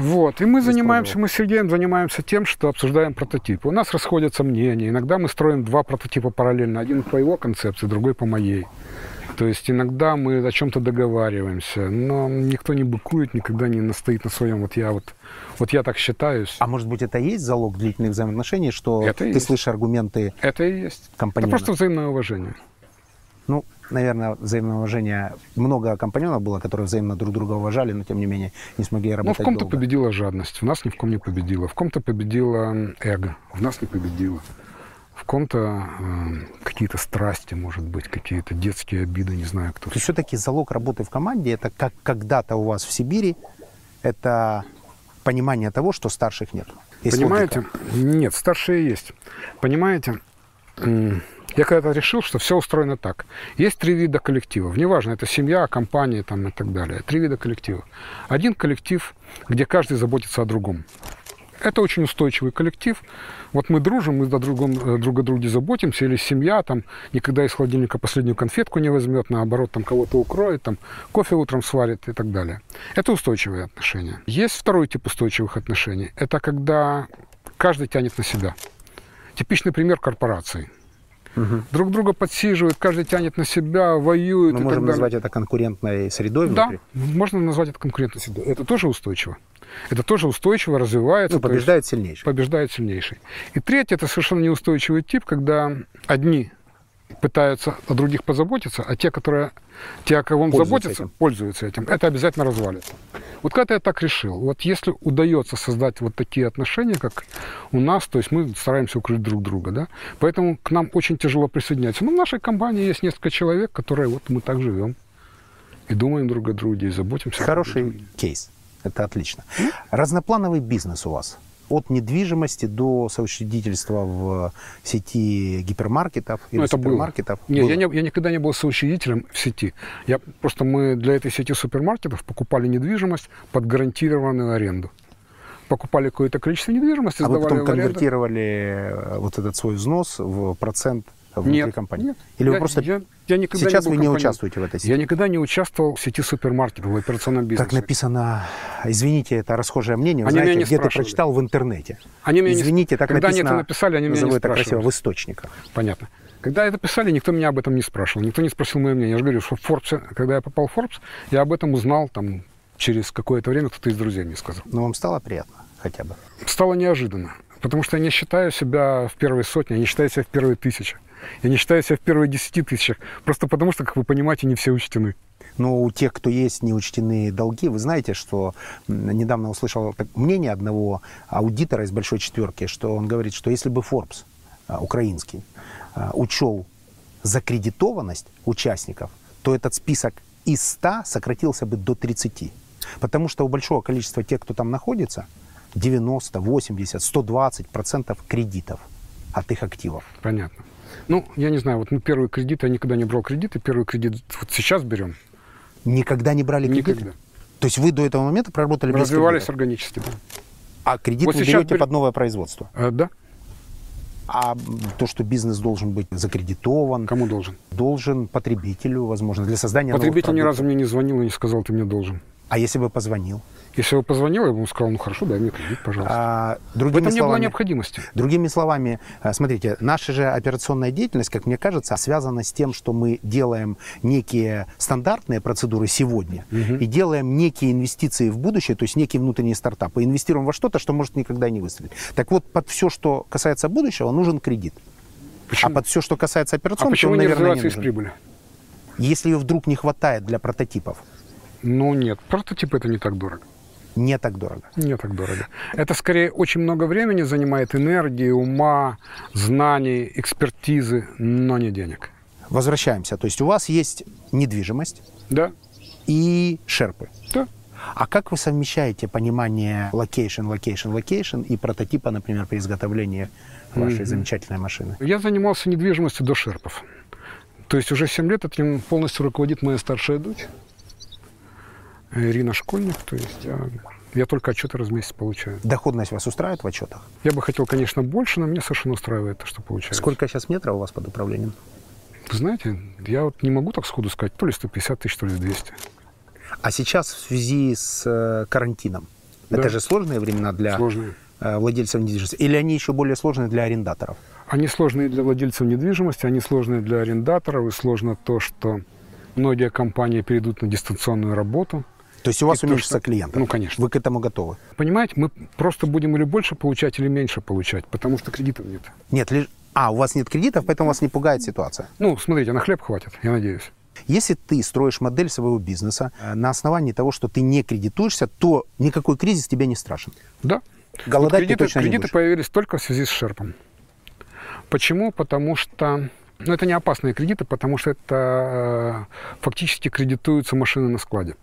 Вот, и мы занимаемся, мы с Сергеем занимаемся тем, что обсуждаем прототипы. У нас расходятся мнения. Иногда мы строим два прототипа параллельно. Один по его концепции, другой по моей. То есть иногда мы о чем-то договариваемся, но никто не быкует, никогда не настоит на своем. Вот я вот, вот я так считаюсь. А может быть, это и есть залог длительных взаимоотношений, что Это ты есть. слышишь аргументы Это и есть. Это компаньона? просто взаимное уважение. Ну, наверное, взаимное уважение. Много компаньонов было, которые взаимно друг друга уважали, но тем не менее не смогли Ну, работать в ком-то победила жадность, в нас ни в ком не победила. В ком-то победила эго, в нас не победила. В ком-то э, какие-то страсти, может быть, какие-то детские обиды, не знаю кто. Все-таки залог работы в команде, это как когда-то у вас в Сибири, это понимание того, что старших нет. Есть Понимаете? логика. Нет, старшие есть. Понимаете? Я когда-то решил, что все устроено так. Есть три вида коллективов. Неважно, это семья, компания там, и так далее. Три вида коллективов. Один коллектив, где каждый заботится о другом. Это очень устойчивый коллектив. Вот мы дружим, мы друг, другом, э, друг о друге заботимся, или семья там никогда из холодильника последнюю конфетку не возьмет, наоборот, там кого-то укроет, там кофе утром сварит и так далее. Это устойчивые отношения. Есть второй тип устойчивых отношений. Это когда каждый тянет на себя. Типичный пример корпорации. Друг друга подсиживают, каждый тянет на себя, воюет Мы и можем так далее. назвать это конкурентной средой Да, внутри. можно назвать это конкурентной средой. Это тоже устойчиво. Это тоже устойчиво развивается. Ну, побеждает сильнейший. побеждает сильнейший. И третий это совершенно неустойчивый тип, когда одни пытаются о других позаботиться, а те, которые, те, о кого он Пользуются заботится, этим. пользуются этим. Это обязательно развалится. Вот когда я так решил, вот если удается создать вот такие отношения, как у нас, то есть мы стараемся укрыть друг друга, да, поэтому к нам очень тяжело присоединяться. Но в нашей компании есть несколько человек, которые вот мы так живем и думаем друг о друге, и заботимся. Хороший кейс. Это отлично. Разноплановый бизнес у вас. От недвижимости до соучредительства в сети гипермаркетов или Ну, это было. супермаркетов. Нет, Было. я, не, я никогда не был соучредителем в сети. Я, просто мы для этой сети супермаркетов покупали недвижимость под гарантированную аренду. Покупали какое-то количество недвижимости, А вы сдавали потом в аренду. конвертировали э, вот этот свой взнос в процент внутри Нет, компании? нет. Или вы Я- просто я- я никогда сейчас был вы не участвуете в этой сети? Я никогда не участвовал в сети супермаркетов, в операционном бизнесе. Как написано, извините, это расхожее мнение, вы Они знаете, не где ты спрашивали. прочитал в интернете. Они меня не Извините, так Когда они написано, это написали, они меня не спрашивали. красиво, в источниках. Понятно. Когда это писали, никто меня об этом не спрашивал. Никто не спросил мое мнение. Я же говорю, что в Forbes, когда я попал в Forbes, я об этом узнал там через какое-то время, кто-то из друзей мне сказал. Но вам стало приятно хотя бы? Стало неожиданно. Потому что я не считаю себя в первой сотне, я не считаю себя в первой тысяче. Я не считаю себя в первой десяти тысячах. Просто потому что, как вы понимаете, не все учтены. Но у тех, кто есть неучтенные долги, вы знаете, что недавно услышал мнение одного аудитора из большой четверки, что он говорит, что если бы Forbes а, украинский а, учел закредитованность участников, то этот список из 100 сократился бы до 30. Потому что у большого количества тех, кто там находится, 90, 80, 120 процентов кредитов от их активов. Понятно. Ну, я не знаю, вот мы первый кредит, я никогда не брал кредиты, первый кредит вот сейчас берем. Никогда не брали кредиты? Никогда. То есть вы до этого момента проработали без Развивались кредитов? органически, да. А кредит Вот вы берете бер- под новое производство? Э, да, А то, что бизнес должен быть закредитован, кому должен? должен потребителю, возможно, для создания Потребитель ни разу мне не звонил и не сказал, ты мне должен. А если бы позвонил? Если бы позвонил, я бы ему сказал, ну хорошо, дай мне кредит, пожалуйста. А, В другими этом не было словами, необходимости. Другими словами, э, смотрите, наша же операционная деятельность, как мне кажется, связана с тем, что мы делаем некие стандартные процедуры сегодня и делаем некие инвестиции в будущее, то есть некий внутренний стартап, и инвестируем во что-то, что может никогда не выстрелить. Так вот, под все, что касается будущего, нужен кредит. Почему? А под все, что касается А операционки, почему он, не наверное, не из нужен. прибыли? Если ее вдруг не хватает для прототипов, Ну нет, прототип это не так дорого. не так дорого. Не так дорого. Это скорее очень много времени занимает, энергии, ума, знаний, экспертизы, но не денег. Возвращаемся. То есть у вас есть недвижимость Да, и шерпы. да. А как вы совмещаете понимание location, location, location и прототипа, например, при изготовлении вашей замечательной машины? Я занимался недвижимостью до шерпов. То есть уже 7 лет этим полностью руководит моя старшая дочь, Ирина Школьник. То есть я, я только отчеты раз в месяц получаю. Доходность вас устраивает в отчетах? Я бы хотел, конечно, больше, но меня совершенно устраивает то, что получается. Сколько сейчас метров у вас под управлением? Вы знаете, я вот не могу так сходу сказать, то ли 150 тысяч, то ли 200. А сейчас в связи с э, карантином, Да. это же сложные времена для Сложные. э, владельцев недвижимости, или они еще более сложные для арендаторов? Они сложные для владельцев недвижимости, они сложные для арендаторов, и сложно то, что многие компании перейдут на дистанционную работу. То есть у вас И то, уменьшится что- клиентов? Ну, конечно. Вы к этому готовы? Понимаете, мы просто будем или больше получать, или меньше получать, потому что кредитов нет. Нет, лишь... А, у вас нет кредитов, поэтому вас не пугает ситуация. Ну, смотрите, на хлеб хватит, я надеюсь. Если ты строишь модель своего бизнеса э, на основании того, что ты не кредитуешься, то никакой кризис тебя не страшен. Да. Голодать Вот ты кредиты, точно не кредиты будешь. появились только в связи с шерпом. Почему? Потому что ну, это не опасные кредиты, потому что это э, фактически кредитуются машины на складе.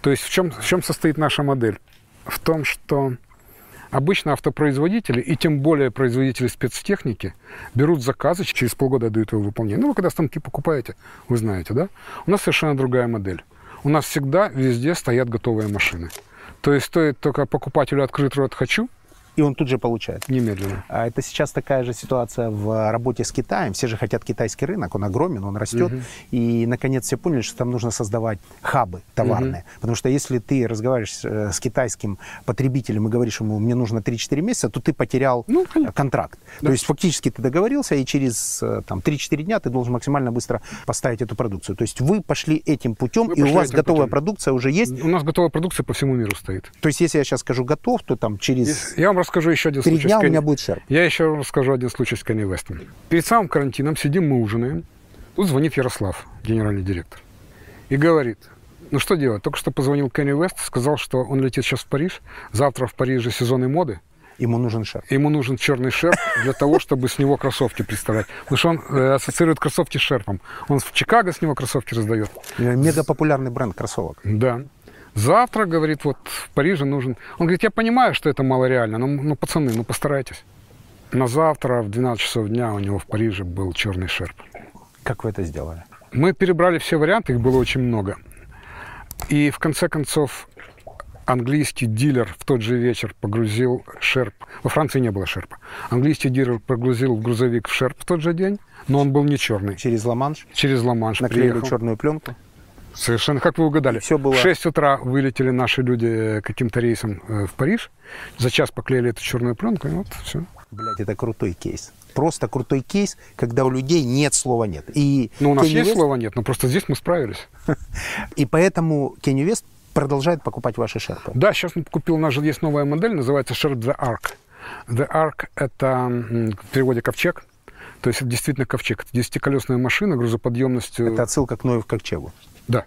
То есть в чем, в чем состоит наша модель? В том, что обычно автопроизводители, и тем более производители спецтехники, берут заказы, через полгода дают его выполнение. Ну, вы когда станки покупаете, вы знаете, да? У нас совершенно другая модель. У нас всегда везде стоят готовые машины. То есть стоит только покупателю открыть рот «хочу», И он тут же получает. немедленно. А Это сейчас такая же ситуация в работе с Китаем. Все же хотят китайский рынок, он огромен, он растет. И, наконец, все поняли, что там нужно создавать хабы товарные. Потому что если ты разговариваешь э, с китайским потребителем и говоришь ему, мне нужно 3-4 месяца, то ты потерял Ну, конечно. э, контракт. То есть фактически ты договорился, и через э, там, 3-4 дня ты должен максимально быстро поставить эту продукцию. То есть вы пошли этим путем, Мы и у вас готовая путем. продукция уже есть. У нас готовая продукция по всему миру стоит. То есть если я сейчас скажу готов, то там через Я вам расскажу еще один три случай. дня с у меня будет шерп. Я еще расскажу один случай с Кенни Вестом. Перед самым карантином сидим, мы ужинаем. Тут звонит Ярослав, генеральный директор, и говорит, ну что делать? Только что позвонил Кенни Вест, сказал, что он летит сейчас в Париж. Завтра в Париже сезоны моды. Ему нужен шерп. Ему нужен черный шерп для того, чтобы с него кроссовки представлять. Потому что он э, ассоциирует кроссовки с шерпом. Он в Чикаго с него кроссовки раздает. Мега популярный бренд кроссовок. Да. Завтра, говорит, вот в Париже нужен... Он говорит, я понимаю, что это мало реально, но, ну, пацаны, ну, постарайтесь. На завтра в 12 часов дня у него в Париже был черный шерп. Как вы это сделали? Мы перебрали все варианты, их было очень много. И в конце концов английский дилер в тот же вечер погрузил шерп. Во Франции не было шерпа. Английский дилер погрузил в грузовик в шерп в тот же день, но он был не черный. Через Ла-Манш Через Ла-Манш наклеили приехал. черную пленку. Совершенно, как вы угадали. И всё было- В 6 утра вылетели наши люди э, каким-то рейсом э, в Париж. За час поклеили эту черную пленку, и вот все. Блять, это крутой кейс. Просто крутой кейс, когда у людей нет слова нет. И Ну, у нас Kanye есть West- слова нет, но просто здесь мы справились. <laughs> И поэтому Кенни Вест продолжает покупать ваши шерпы. Да, сейчас он купил, у нас же есть новая модель, называется Sharp The Arc. The Ark – это в переводе ковчег. То есть это действительно ковчег. Это десятиколесная машина грузоподъемностью... Это отсылка к Ноев ковчегу. Да.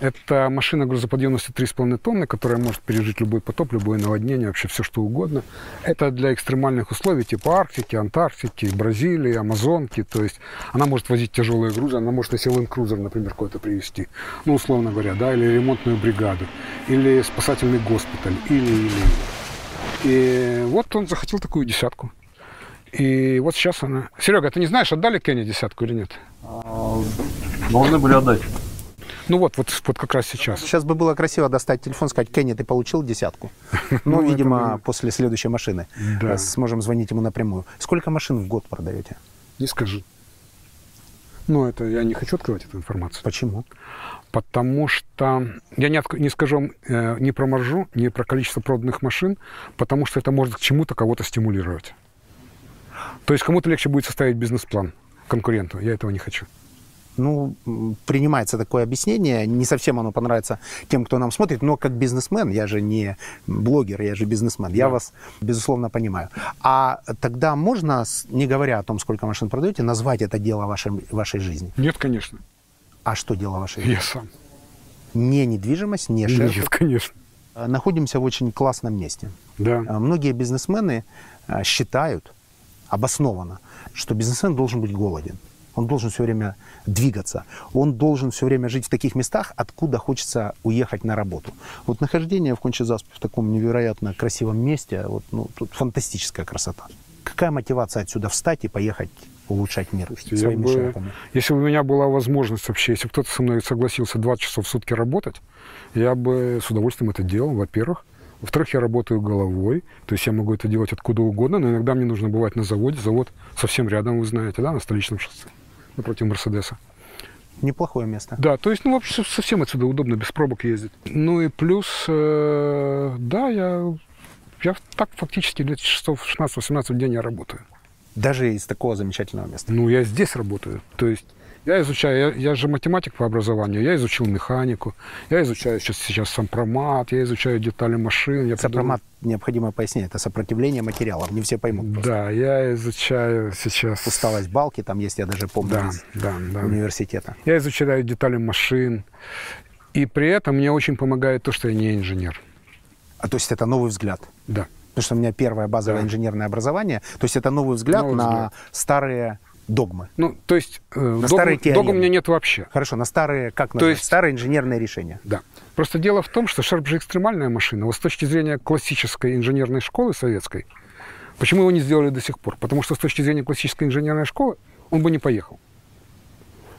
Это машина грузоподъемностью 3,5 тонны, которая может пережить любой потоп, любое наводнение, вообще все что угодно. Это для экстремальных условий типа Арктики, Антарктики, Бразилии, Амазонки. То есть она может возить тяжелые грузы, она может если Land Cruiser, например, какой-то привезти, ну, условно говоря, да, или ремонтную бригаду, или спасательный госпиталь, или, или, или. И вот он захотел такую десятку. И вот сейчас она... Серега, ты не знаешь, отдали Кенни десятку или нет? Должны были отдать. Ну вот, вот, вот как раз сейчас. Сейчас бы было красиво достать телефон, сказать, Кенни, ты получил десятку. <laughs> Ну, Ну, видимо, после следующей машины э, сможем звонить ему напрямую. Сколько машин в год продаете? Не скажи. Ну, это я не хочу открывать эту информацию. Почему? Потому что я не, отк- не скажу э, ни про маржу, ни про количество проданных машин, потому что это может к чему-то кого-то стимулировать. То есть кому-то легче будет составить бизнес-план конкуренту. Я этого не хочу. Ну, принимается такое объяснение. Не совсем оно понравится тем, кто нам смотрит, но как бизнесмен, я же не блогер, я же бизнесмен, я Да. вас, безусловно, понимаю. А тогда можно, не говоря о том, сколько машин продаете, назвать это дело вашей, вашей жизни? Нет, конечно. А что дело вашей жизни? Я сам. Не недвижимость, не шерф. Нет, конечно. А, Находимся в очень классном месте. Да. А, Многие бизнесмены а, считают обоснованно, что бизнесмен должен быть голоден. Он должен все время двигаться. Он должен все время жить в таких местах, откуда хочется уехать на работу. Вот нахождение в Кончезаспе в таком невероятно красивом месте, вот, ну, тут фантастическая красота. Какая мотивация отсюда встать и поехать улучшать мир Слушайте, своими бы- шагами? Если бы у меня была возможность вообще, если бы кто-то со мной согласился 20 часов в сутки работать, я бы с удовольствием это делал, во-первых. Во-вторых, я работаю головой, то есть я могу это делать откуда угодно, но иногда мне нужно бывать на заводе. Завод совсем рядом, вы знаете, да, на столичном шоссе, напротив Мерседеса. Неплохое место. Да, то есть, ну, вообще совсем отсюда удобно, без пробок ездить. Ну и плюс, э, да, я, я так фактически лет часов 16-18 в день я работаю. Даже из такого замечательного места. Ну, я здесь работаю. То есть я изучаю, я, я же математик по образованию, я изучил механику, я изучаю сейчас, сейчас сопромат, я изучаю детали машин. Я Сопромат необходимо пояснить. Это сопротивление материалов. Не все поймут. придумал- просто. Да, я изучаю сейчас... Усталость балки, там есть, я даже помню, Да, из да, да. университета. Я изучаю детали машин. И при этом мне очень помогает то, что я не инженер. А то есть это новый взгляд. Да. Потому что у меня первое базовое Да. инженерное образование. То есть это новый взгляд Новый на взгляд. старые догмы. Ну, то есть э, догм- старые теоремы. догм у меня нет вообще. Хорошо, на старые, как назвать? есть- Старые инженерные решения. Да. Просто дело в том, что Шарп же экстремальная машина. Вот с точки зрения классической инженерной школы советской, почему его не сделали до сих пор? Потому что с точки зрения классической инженерной школы он бы не поехал.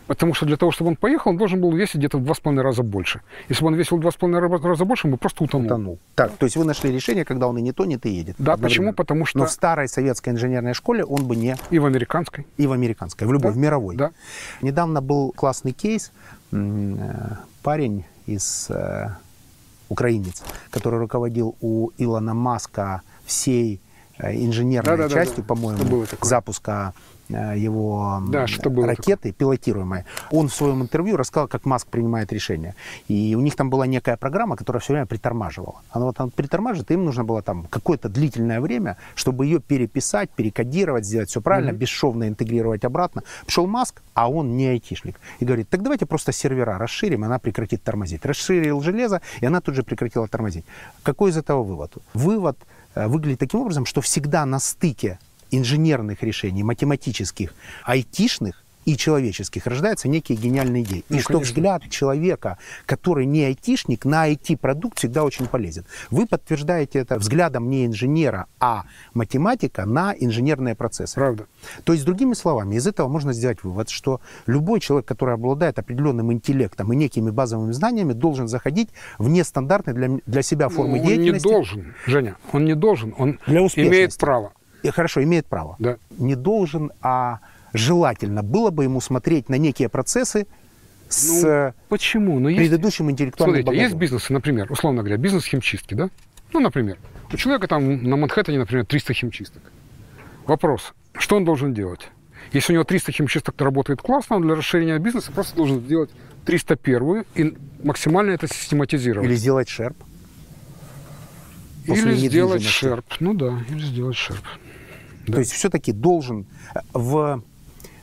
Потому что для того, чтобы он поехал, он должен был весить где-то в два с половиной раза больше. Если бы он весил в два с половиной ра- раза больше, он бы просто утонул. Утонул. Так, то есть вы нашли решение, когда он и не тонет, и едет. Да, почему? Потому что Но в старой советской инженерной школе он бы не... и в американской. И в американской, в любой, Да, в мировой. да. Недавно был классный кейс. Э, Парень из э, украинец, который руководил у Илона Маска всей э, инженерной Да-да-да-да. частью, по-моему, Что было такое? запуска его м, Да, что было ракеты пилотируемой. Он в своем интервью рассказал, как Маск принимает решения. И у них там была некая программа, которая все время притормаживала. Она вот там притормаживает, и им нужно было там какое-то длительное время, чтобы ее переписать, перекодировать, сделать все правильно, бесшовно интегрировать обратно. Пришел Маск, а он не айтишник. И говорит, так давайте просто сервера расширим, и она прекратит тормозить. Расширил железо, и она тут же прекратила тормозить. Какой из этого вывод? Вывод э, выглядит таким образом, что всегда на стыке инженерных решений, математических, айтишных и человеческих рождаются некие гениальные идеи. Ну, и что конечно. взгляд человека, который не айтишник, на IT-продукт всегда очень полезен. Вы подтверждаете это взглядом не инженера, а математика на инженерные процессы. Правда. То есть, другими словами, из этого можно сделать вывод, что любой человек, который обладает определенным интеллектом и некими базовыми знаниями, должен заходить в нестандартные для, для себя формы Ну, он не деятельности. должен, Женя, он не должен, он Для имеет право. И хорошо, имеет право. Да. Не должен, а желательно было бы ему смотреть на некие процессы с э, Почему? Ну, есть, предыдущим интеллектуальным смотрите, есть багажом. бизнесы, например, условно говоря, бизнес химчистки, да? Ну, например, у человека там на Манхэттене, например, 300 химчисток. Вопрос, что он должен делать? Если у него 300 химчисток работает классно, он для расширения бизнеса просто должен сделать 301 и максимально это систематизировать. Или сделать шерп. после Или сделать шерп. Ну да, или сделать шерп. Да. То есть все-таки должен э, в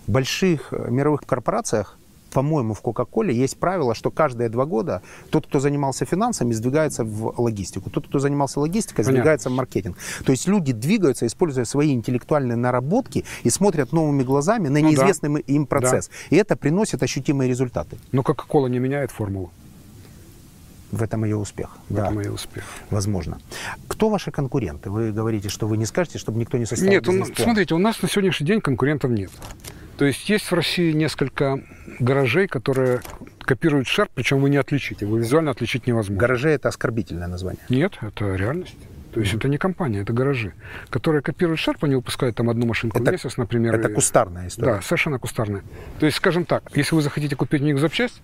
больших э, мировых корпорациях, по-моему, в Кока-Коле есть правило, что каждые два года тот, кто занимался финансами, сдвигается в логистику. Тот, кто занимался логистикой, Понятно. сдвигается в маркетинг. То есть люди двигаются, используя свои интеллектуальные наработки и смотрят новыми глазами на Ну да. неизвестный им процесс. И это приносит ощутимые результаты. Но Кока-Кола не меняет формулу. В этом ее успех. В да, этом и успех. возможно. Кто ваши конкуренты? Вы говорите, что вы не скажете, чтобы никто не составил Нет, у нас- смотрите, у нас на сегодняшний день конкурентов нет. То есть есть в России несколько гаражей, которые копируют шерп, причем вы не отличите, вы визуально отличить невозможно. Гаражи это оскорбительное название. Нет, это реальность. То есть это не компания, это гаражи, которые копируют шерп, они выпускают там одну машинку Это- в месяц, например. Это кустарная история. Да, совершенно кустарная. То есть, скажем так, если вы захотите купить у них запчасть,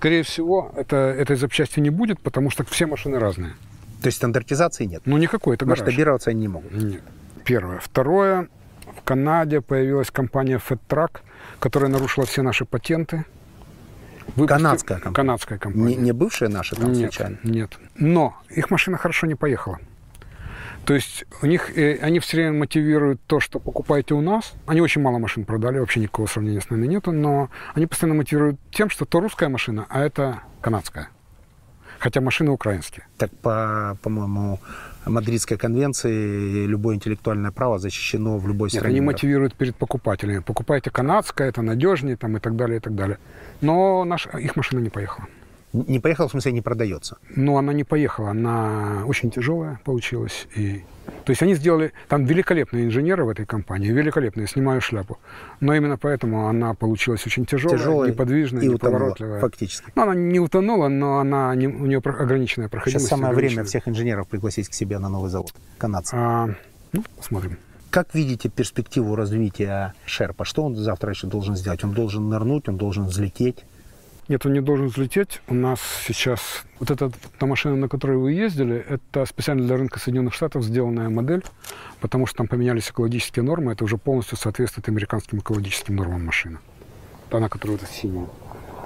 скорее всего, это, этой запчасти не будет, потому что все машины разные. То есть стандартизации нет. Ну, никакой, это гараж. Масштабироваться они не могут. Нет. Первое. Второе. В Канаде появилась компания FedTrack, которая нарушила все наши патенты. Выпустила- Канадская компания. Канадская компания. Не, не бывшие наши там нет, случайно. нет. Но их машина хорошо не поехала. То есть у них, э, они все время мотивируют то, что покупайте у нас. Они очень мало машин продали, вообще никакого сравнения с нами нету, но они постоянно мотивируют тем, что то русская машина, а это канадская. Хотя машины украинские. Так по, по-моему, Мадридской конвенции любое интеллектуальное право защищено в любой Нет, стране. они мотивируют перед покупателями. Покупайте канадское, это надежнее там, и так далее, и так далее. Но наш, их машина не поехала. Не поехал, в смысле, не продается. Но она не поехала, она очень тяжелая получилась. И... То есть они сделали, там великолепные инженеры в этой компании, великолепные, снимаю шляпу. Но именно поэтому она получилась очень тяжелая, Тяжелая неподвижная, и утонула, неповоротливая. фактически. Ну, она не утонула, но она не- у нее ограниченная проходимость. Сейчас самое время всех инженеров пригласить к себе на новый завод. Канадцы. А, ну, посмотрим. Как видите перспективу развития Шерпа? Что он завтра еще должен сделать? Он должен нырнуть, он должен взлететь. Нет, он не должен взлететь. У нас сейчас вот эта та машина, на которой вы ездили, это специально для рынка Соединенных Штатов сделанная модель, потому что там поменялись экологические нормы. Это уже полностью соответствует американским экологическим нормам машина. Та, на которой вот синяя.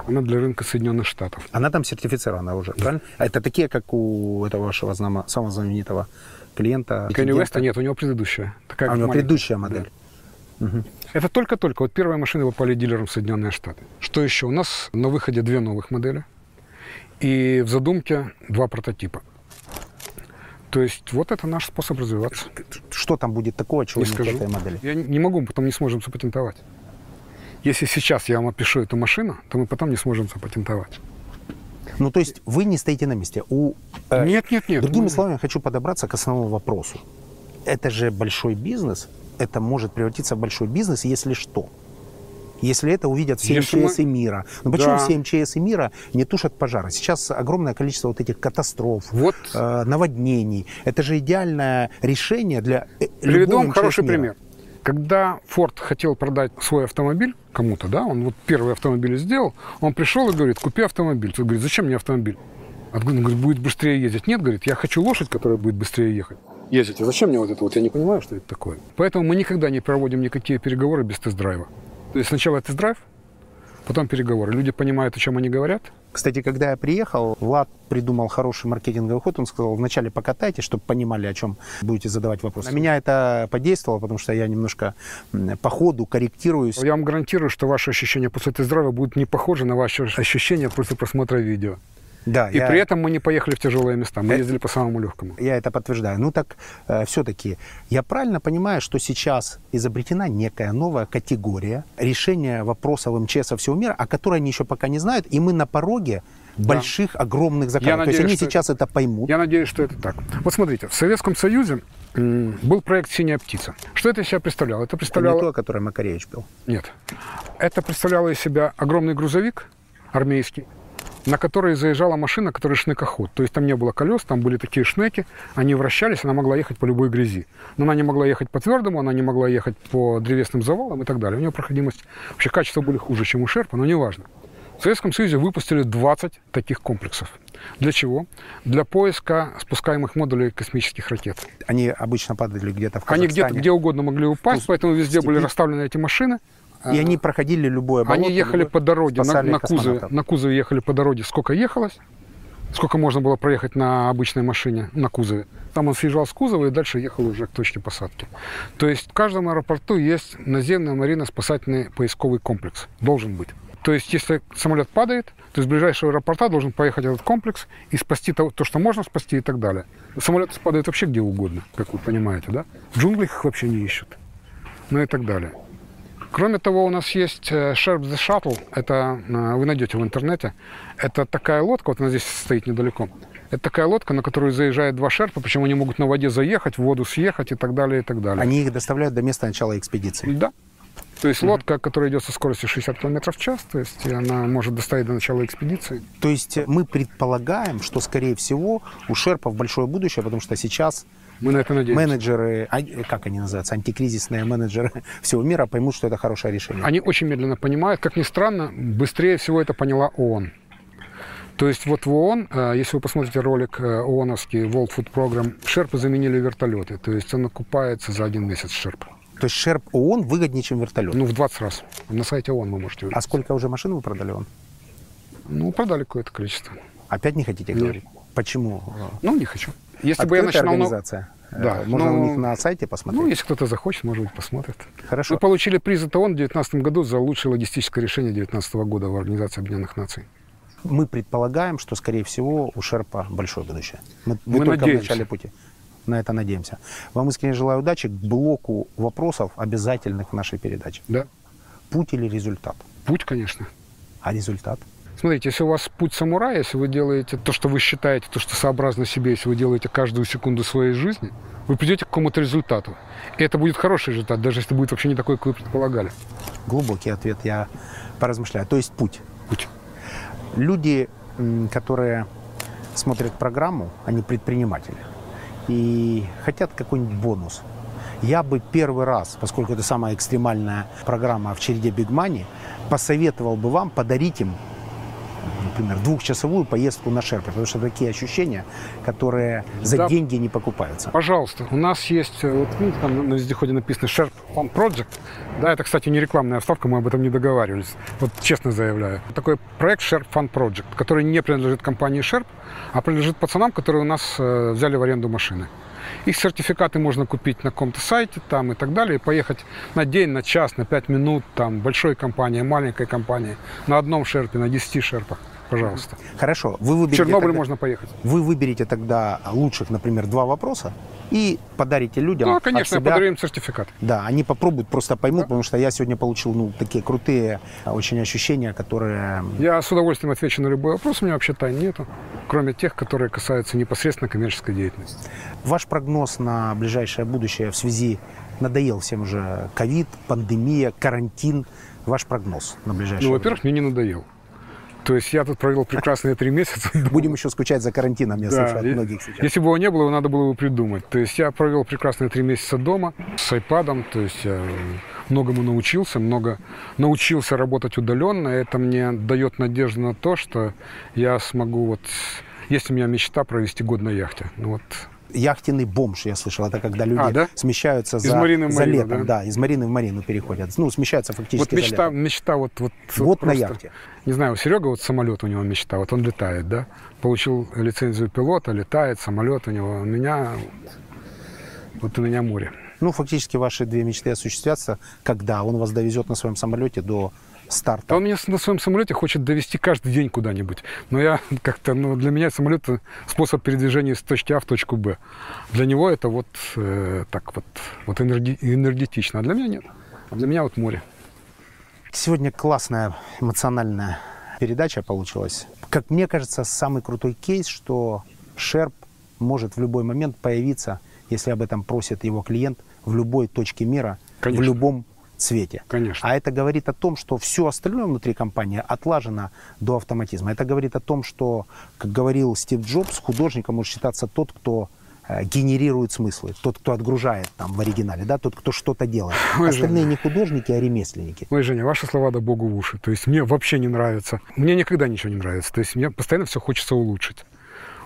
Она для рынка Соединенных Штатов. Она там сертифицирована уже, правильно? А это такие, как у этого вашего знамо- самого знаменитого клиента. Кенни? Веста нет, у него предыдущая. Такая А, у него предыдущая модель. Это только-только. Вот первые машины попали дилерам в Соединенные Штаты. Что еще? У нас на выходе две новых модели. И в задумке два прототипа. То есть вот это наш способ развиваться. Что там будет такого, чего Не нет скажу. этой модели? Я не могу, мы потом не сможем запатентовать. Если сейчас я вам опишу эту машину, то мы потом не сможем запатентовать. Ну, то есть вы не стоите на месте. У, э, Нет, нет, нет. Другими словами, хочу подобраться к основному вопросу. Это же большой бизнес. Это может превратиться в большой бизнес, если что. Если это увидят все Если МЧС мы- и мира. Но почему Да. все МЧС и мира не тушат пожары? Сейчас огромное количество вот этих катастроф, Вот. э, наводнений. Это же идеальное решение для э, Приведу вам хороший мира. пример. Когда Форд хотел продать свой автомобиль кому-то, да, он вот первый автомобиль сделал, он пришел и говорит, купи автомобиль. Тот говорит, зачем мне автомобиль? Он говорит, будет быстрее ездить. Нет, говорит, я хочу лошадь, которая будет быстрее ехать. Ездить. А зачем мне вот это вот? Я не понимаю, что это такое. Поэтому мы никогда не проводим никакие переговоры без тест-драйва. То есть сначала тест-драйв, потом переговоры. Люди понимают, о чем они говорят. Кстати, когда я приехал, Влад придумал хороший маркетинговый ход. Он сказал, вначале покатайте, чтобы понимали, о чем будете задавать вопросы. На меня это подействовало, потому что я немножко по ходу корректируюсь. Я вам гарантирую, что ваши ощущения после тест-драйва будут не похожи на ваши ощущения после просмотра видео. Да, И я, при этом мы не поехали в тяжелые места, мы Э, ездили по самому легкому. я это подтверждаю. Ну так все-таки я правильно понимаю, что сейчас изобретена некая новая категория решения вопросов МЧС всего мира, о которой они еще пока не знают, и мы на пороге больших, огромных заказов. То есть надеюсь, они что сейчас это поймут. Я надеюсь, что это так. Вот смотрите, в Советском Союзе был проект «Синяя птица». Что это из себя представляло? Это Это не представляло... то, которое Макаревич пил. Нет. Это представляло из себя огромный грузовик армейский, на который заезжала машина, которая шнекоход. То есть там не было колес, там были такие шнеки, они вращались, она могла ехать по любой грязи. Но она не могла ехать по твердому, она не могла ехать по древесным завалам и так далее. У нее проходимость, вообще качества были хуже, чем у Шерпа, но неважно. В Советском Союзе выпустили 20 таких комплексов. Для чего? Для поиска спускаемых модулей космических ракет. Они обычно падали где-то в Они Казахстане. где-то где угодно могли упасть, поэтому везде были расставлены эти машины. И они проходили любое болото. Они ехали любое- по дороге, на, на кузове, на кузове ехали по дороге, сколько ехалось. сколько можно было проехать на обычной машине, на кузове. Там он съезжал с кузова и дальше ехал уже к точке посадки. То есть в каждом аэропорту есть наземный аварийно-спасательный поисковый комплекс. Должен быть. То есть, если самолет падает, то из ближайшего аэропорта должен поехать этот комплекс и спасти то, то, что можно спасти и так далее. Самолеты падают вообще где угодно, как вы понимаете, да? В джунглях их вообще не ищут. Ну и так далее. Кроме того, у нас есть э, Sharp the Shuttle. Это э, вы найдете в интернете. Это такая лодка, вот она здесь стоит недалеко. Это такая лодка, на которую заезжает два шерпа, причем они могут на воде заехать, в воду съехать и так далее, и так далее. Они их доставляют до места начала экспедиции. Да. То есть лодка, которая идет со скоростью 60 км в час, то есть она может доставить до начала экспедиции. То есть мы предполагаем, что, скорее всего, у шерпов большое будущее, потому что сейчас Мы на это надеемся. менеджеры, а, как они называются, антикризисные менеджеры <laughs> всего мира поймут, что это хорошее решение. Они очень медленно понимают. Как ни странно, быстрее всего это поняла ООН. То есть вот в ООН, э, если вы посмотрите ролик э, ООНовский World Food Program, шерпы заменили вертолеты. То есть он окупается за один месяц шерп. То есть шерп ООН выгоднее, чем вертолет. Ну, в 20 раз. На сайте ООН вы можете а увидеть. сколько уже машин вы продали он? Ну, продали какое-то количество. Опять не хотите Нет. говорить? Почему? Ну, не хочу. Если бы я Открытая начинал... организация. Да, Э, Можно ну, у них на сайте посмотреть. Ну, если кто-то захочет, может быть, посмотрит. Хорошо. Мы получили приз от ООН в 2019 году за лучшее логистическое решение 2019 года в Организации Объединенных Наций. Мы предполагаем, что, скорее всего, у Шерпа большое будущее. Мы, Мы мы только надеемся. в начале пути. На это надеемся. Вам искренне желаю удачи к блоку вопросов, обязательных в нашей передаче. Да. Путь или результат? Путь, конечно. А результат? Смотрите, если у вас путь самурая, если вы делаете то, что вы считаете, то, что сообразно себе, если вы делаете каждую секунду своей жизни, вы придете к какому-то результату. И это будет хороший результат, даже если будет вообще не такой, как вы предполагали. Глубокий ответ, я поразмышляю. То есть путь. Путь. Люди, которые смотрят программу, они предприниматели и хотят какой-нибудь бонус. Я бы первый раз, поскольку это самая экстремальная программа в череде Big Money, посоветовал бы вам подарить им, например, двухчасовую поездку на Шерпе, потому что такие ощущения, которые за Да. деньги не покупаются. Пожалуйста, у нас есть, э, вот видите, там на вездеходе написано Sharp Fun Project. Да, это, кстати, не рекламная вставка, мы об этом не договаривались. Вот честно заявляю. Такой проект Sharp Fun Project, который не принадлежит компании Sharp, а принадлежит пацанам, которые у нас э, взяли в аренду машины. Их сертификаты можно купить на каком-то сайте там и так далее, и поехать на день, на час, на пять минут, там, большой компании, маленькой компании, на одном шерпе, на 10 шерпах, пожалуйста. Хорошо, вы В выберете Чернобыль тогда- можно поехать. Вы выберете тогда лучших, например, два вопроса и подарите людям Ну, конечно, себя. подарю им сертификат. Да, они попробуют, просто поймут, потому что я сегодня получил ну, такие крутые а, очень ощущения, которые... Я с удовольствием отвечу на любой вопрос, у меня вообще тайн нету, кроме тех, которые касаются непосредственно коммерческой деятельности. Ваш прогноз на ближайшее будущее в связи... Надоел всем уже ковид, пандемия, карантин. Ваш прогноз на ближайшее Ну, во-первых, мне не надоел. То есть я тут провел прекрасные три месяца. <laughs> Будем еще скучать за карантином, я слышу от многих сейчас. Если бы его не было, его надо было бы придумать. То есть я провел прекрасные три месяца дома с айпадом, то есть я многому научился, много научился работать удаленно. Это мне дает надежду на то, что я смогу вот... Есть у меня мечта провести год на яхте. Ну вот Яхтенный бомж, я слышал, это когда люди А, да? смещаются Из за, Марины за Марину, летом. да? из Марины в Марину переходят. Ну, смещаются фактически Вот мечта, мечта вот, вот, Вот на просто- яхте. Не знаю, у Серега вот самолет у него мечта, вот он летает, да, получил лицензию пилота, летает, самолет у него, у меня, вот у меня море. Ну, фактически ваши две мечты осуществятся, когда он вас довезет на своем самолете до старта. Он меня на своем самолете хочет довести каждый день куда-нибудь. Но я как-то, ну, для меня самолет способ передвижения с точки А в точку Б. Для него это вот э, так вот, вот энерги- энергетично, а для меня нет. А для меня вот море. Сегодня классная эмоциональная передача получилась. Как мне кажется, самый крутой кейс, что Шерп может в любой момент появиться, если об этом просит его клиент, в любой точке мира, Конечно. в любом цвете. Конечно. А это говорит о том, что все остальное внутри компании отлажено до автоматизма. Это говорит о том, что, как говорил Стив Джобс, художником может считаться тот, кто э, генерирует смыслы, тот, кто отгружает там в оригинале, да, тот, кто что-то делает. <laughs> Ой, Остальные Женя. не художники, а ремесленники. Ой, Женя, ваши слова да богу в уши. То есть мне вообще не нравится. Мне никогда ничего не нравится. То есть мне постоянно все хочется улучшить.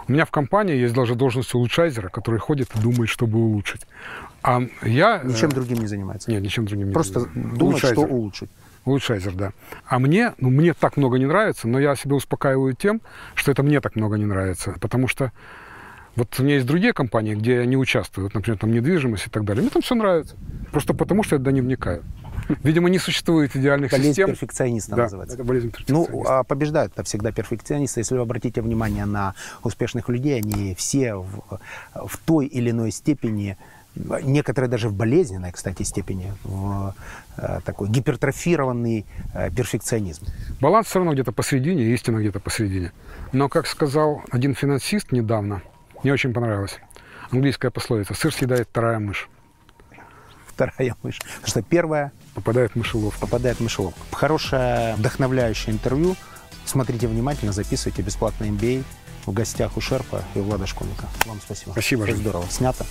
У меня в компании есть даже должность улучшайзера, который ходит и думает, чтобы улучшить. А я... э, Ничем другим не занимается. Нет, ничем другим не Просто занимаюсь. думать, что Улучшайзер. улучшить. Улучшайзер, да. А мне, ну, мне так много не нравится, но я себя успокаиваю тем, что это мне так много не нравится. Потому что вот у меня есть другие компании, где я не участвую, вот, например, там недвижимость и так далее. Мне там все нравится. Просто потому, что я туда не вникаю. Видимо, не существует идеальных Болезнь систем. перфекциониста Да, называется. это болезнь перфекциониста. Ну, а побеждают-то всегда перфекционисты. Если вы обратите внимание на успешных людей, они все в, в той или иной степени, некоторые даже в болезненной, кстати, степени, в э, такой гипертрофированный э, перфекционизм. Баланс все равно где-то посередине, истина где-то посередине. Но, как сказал один финансист недавно, мне очень понравилось, английская пословица «сыр съедает вторая мышь». Вторая мышь. Потому что первая Попадает в мышеловку. попадает в мышеловку. Хорошее, вдохновляющее интервью. Смотрите внимательно, записывайте бесплатно MBA в гостях у Шерпа и у Влада Школьника. Вам спасибо. Спасибо, Все здорово. Снято.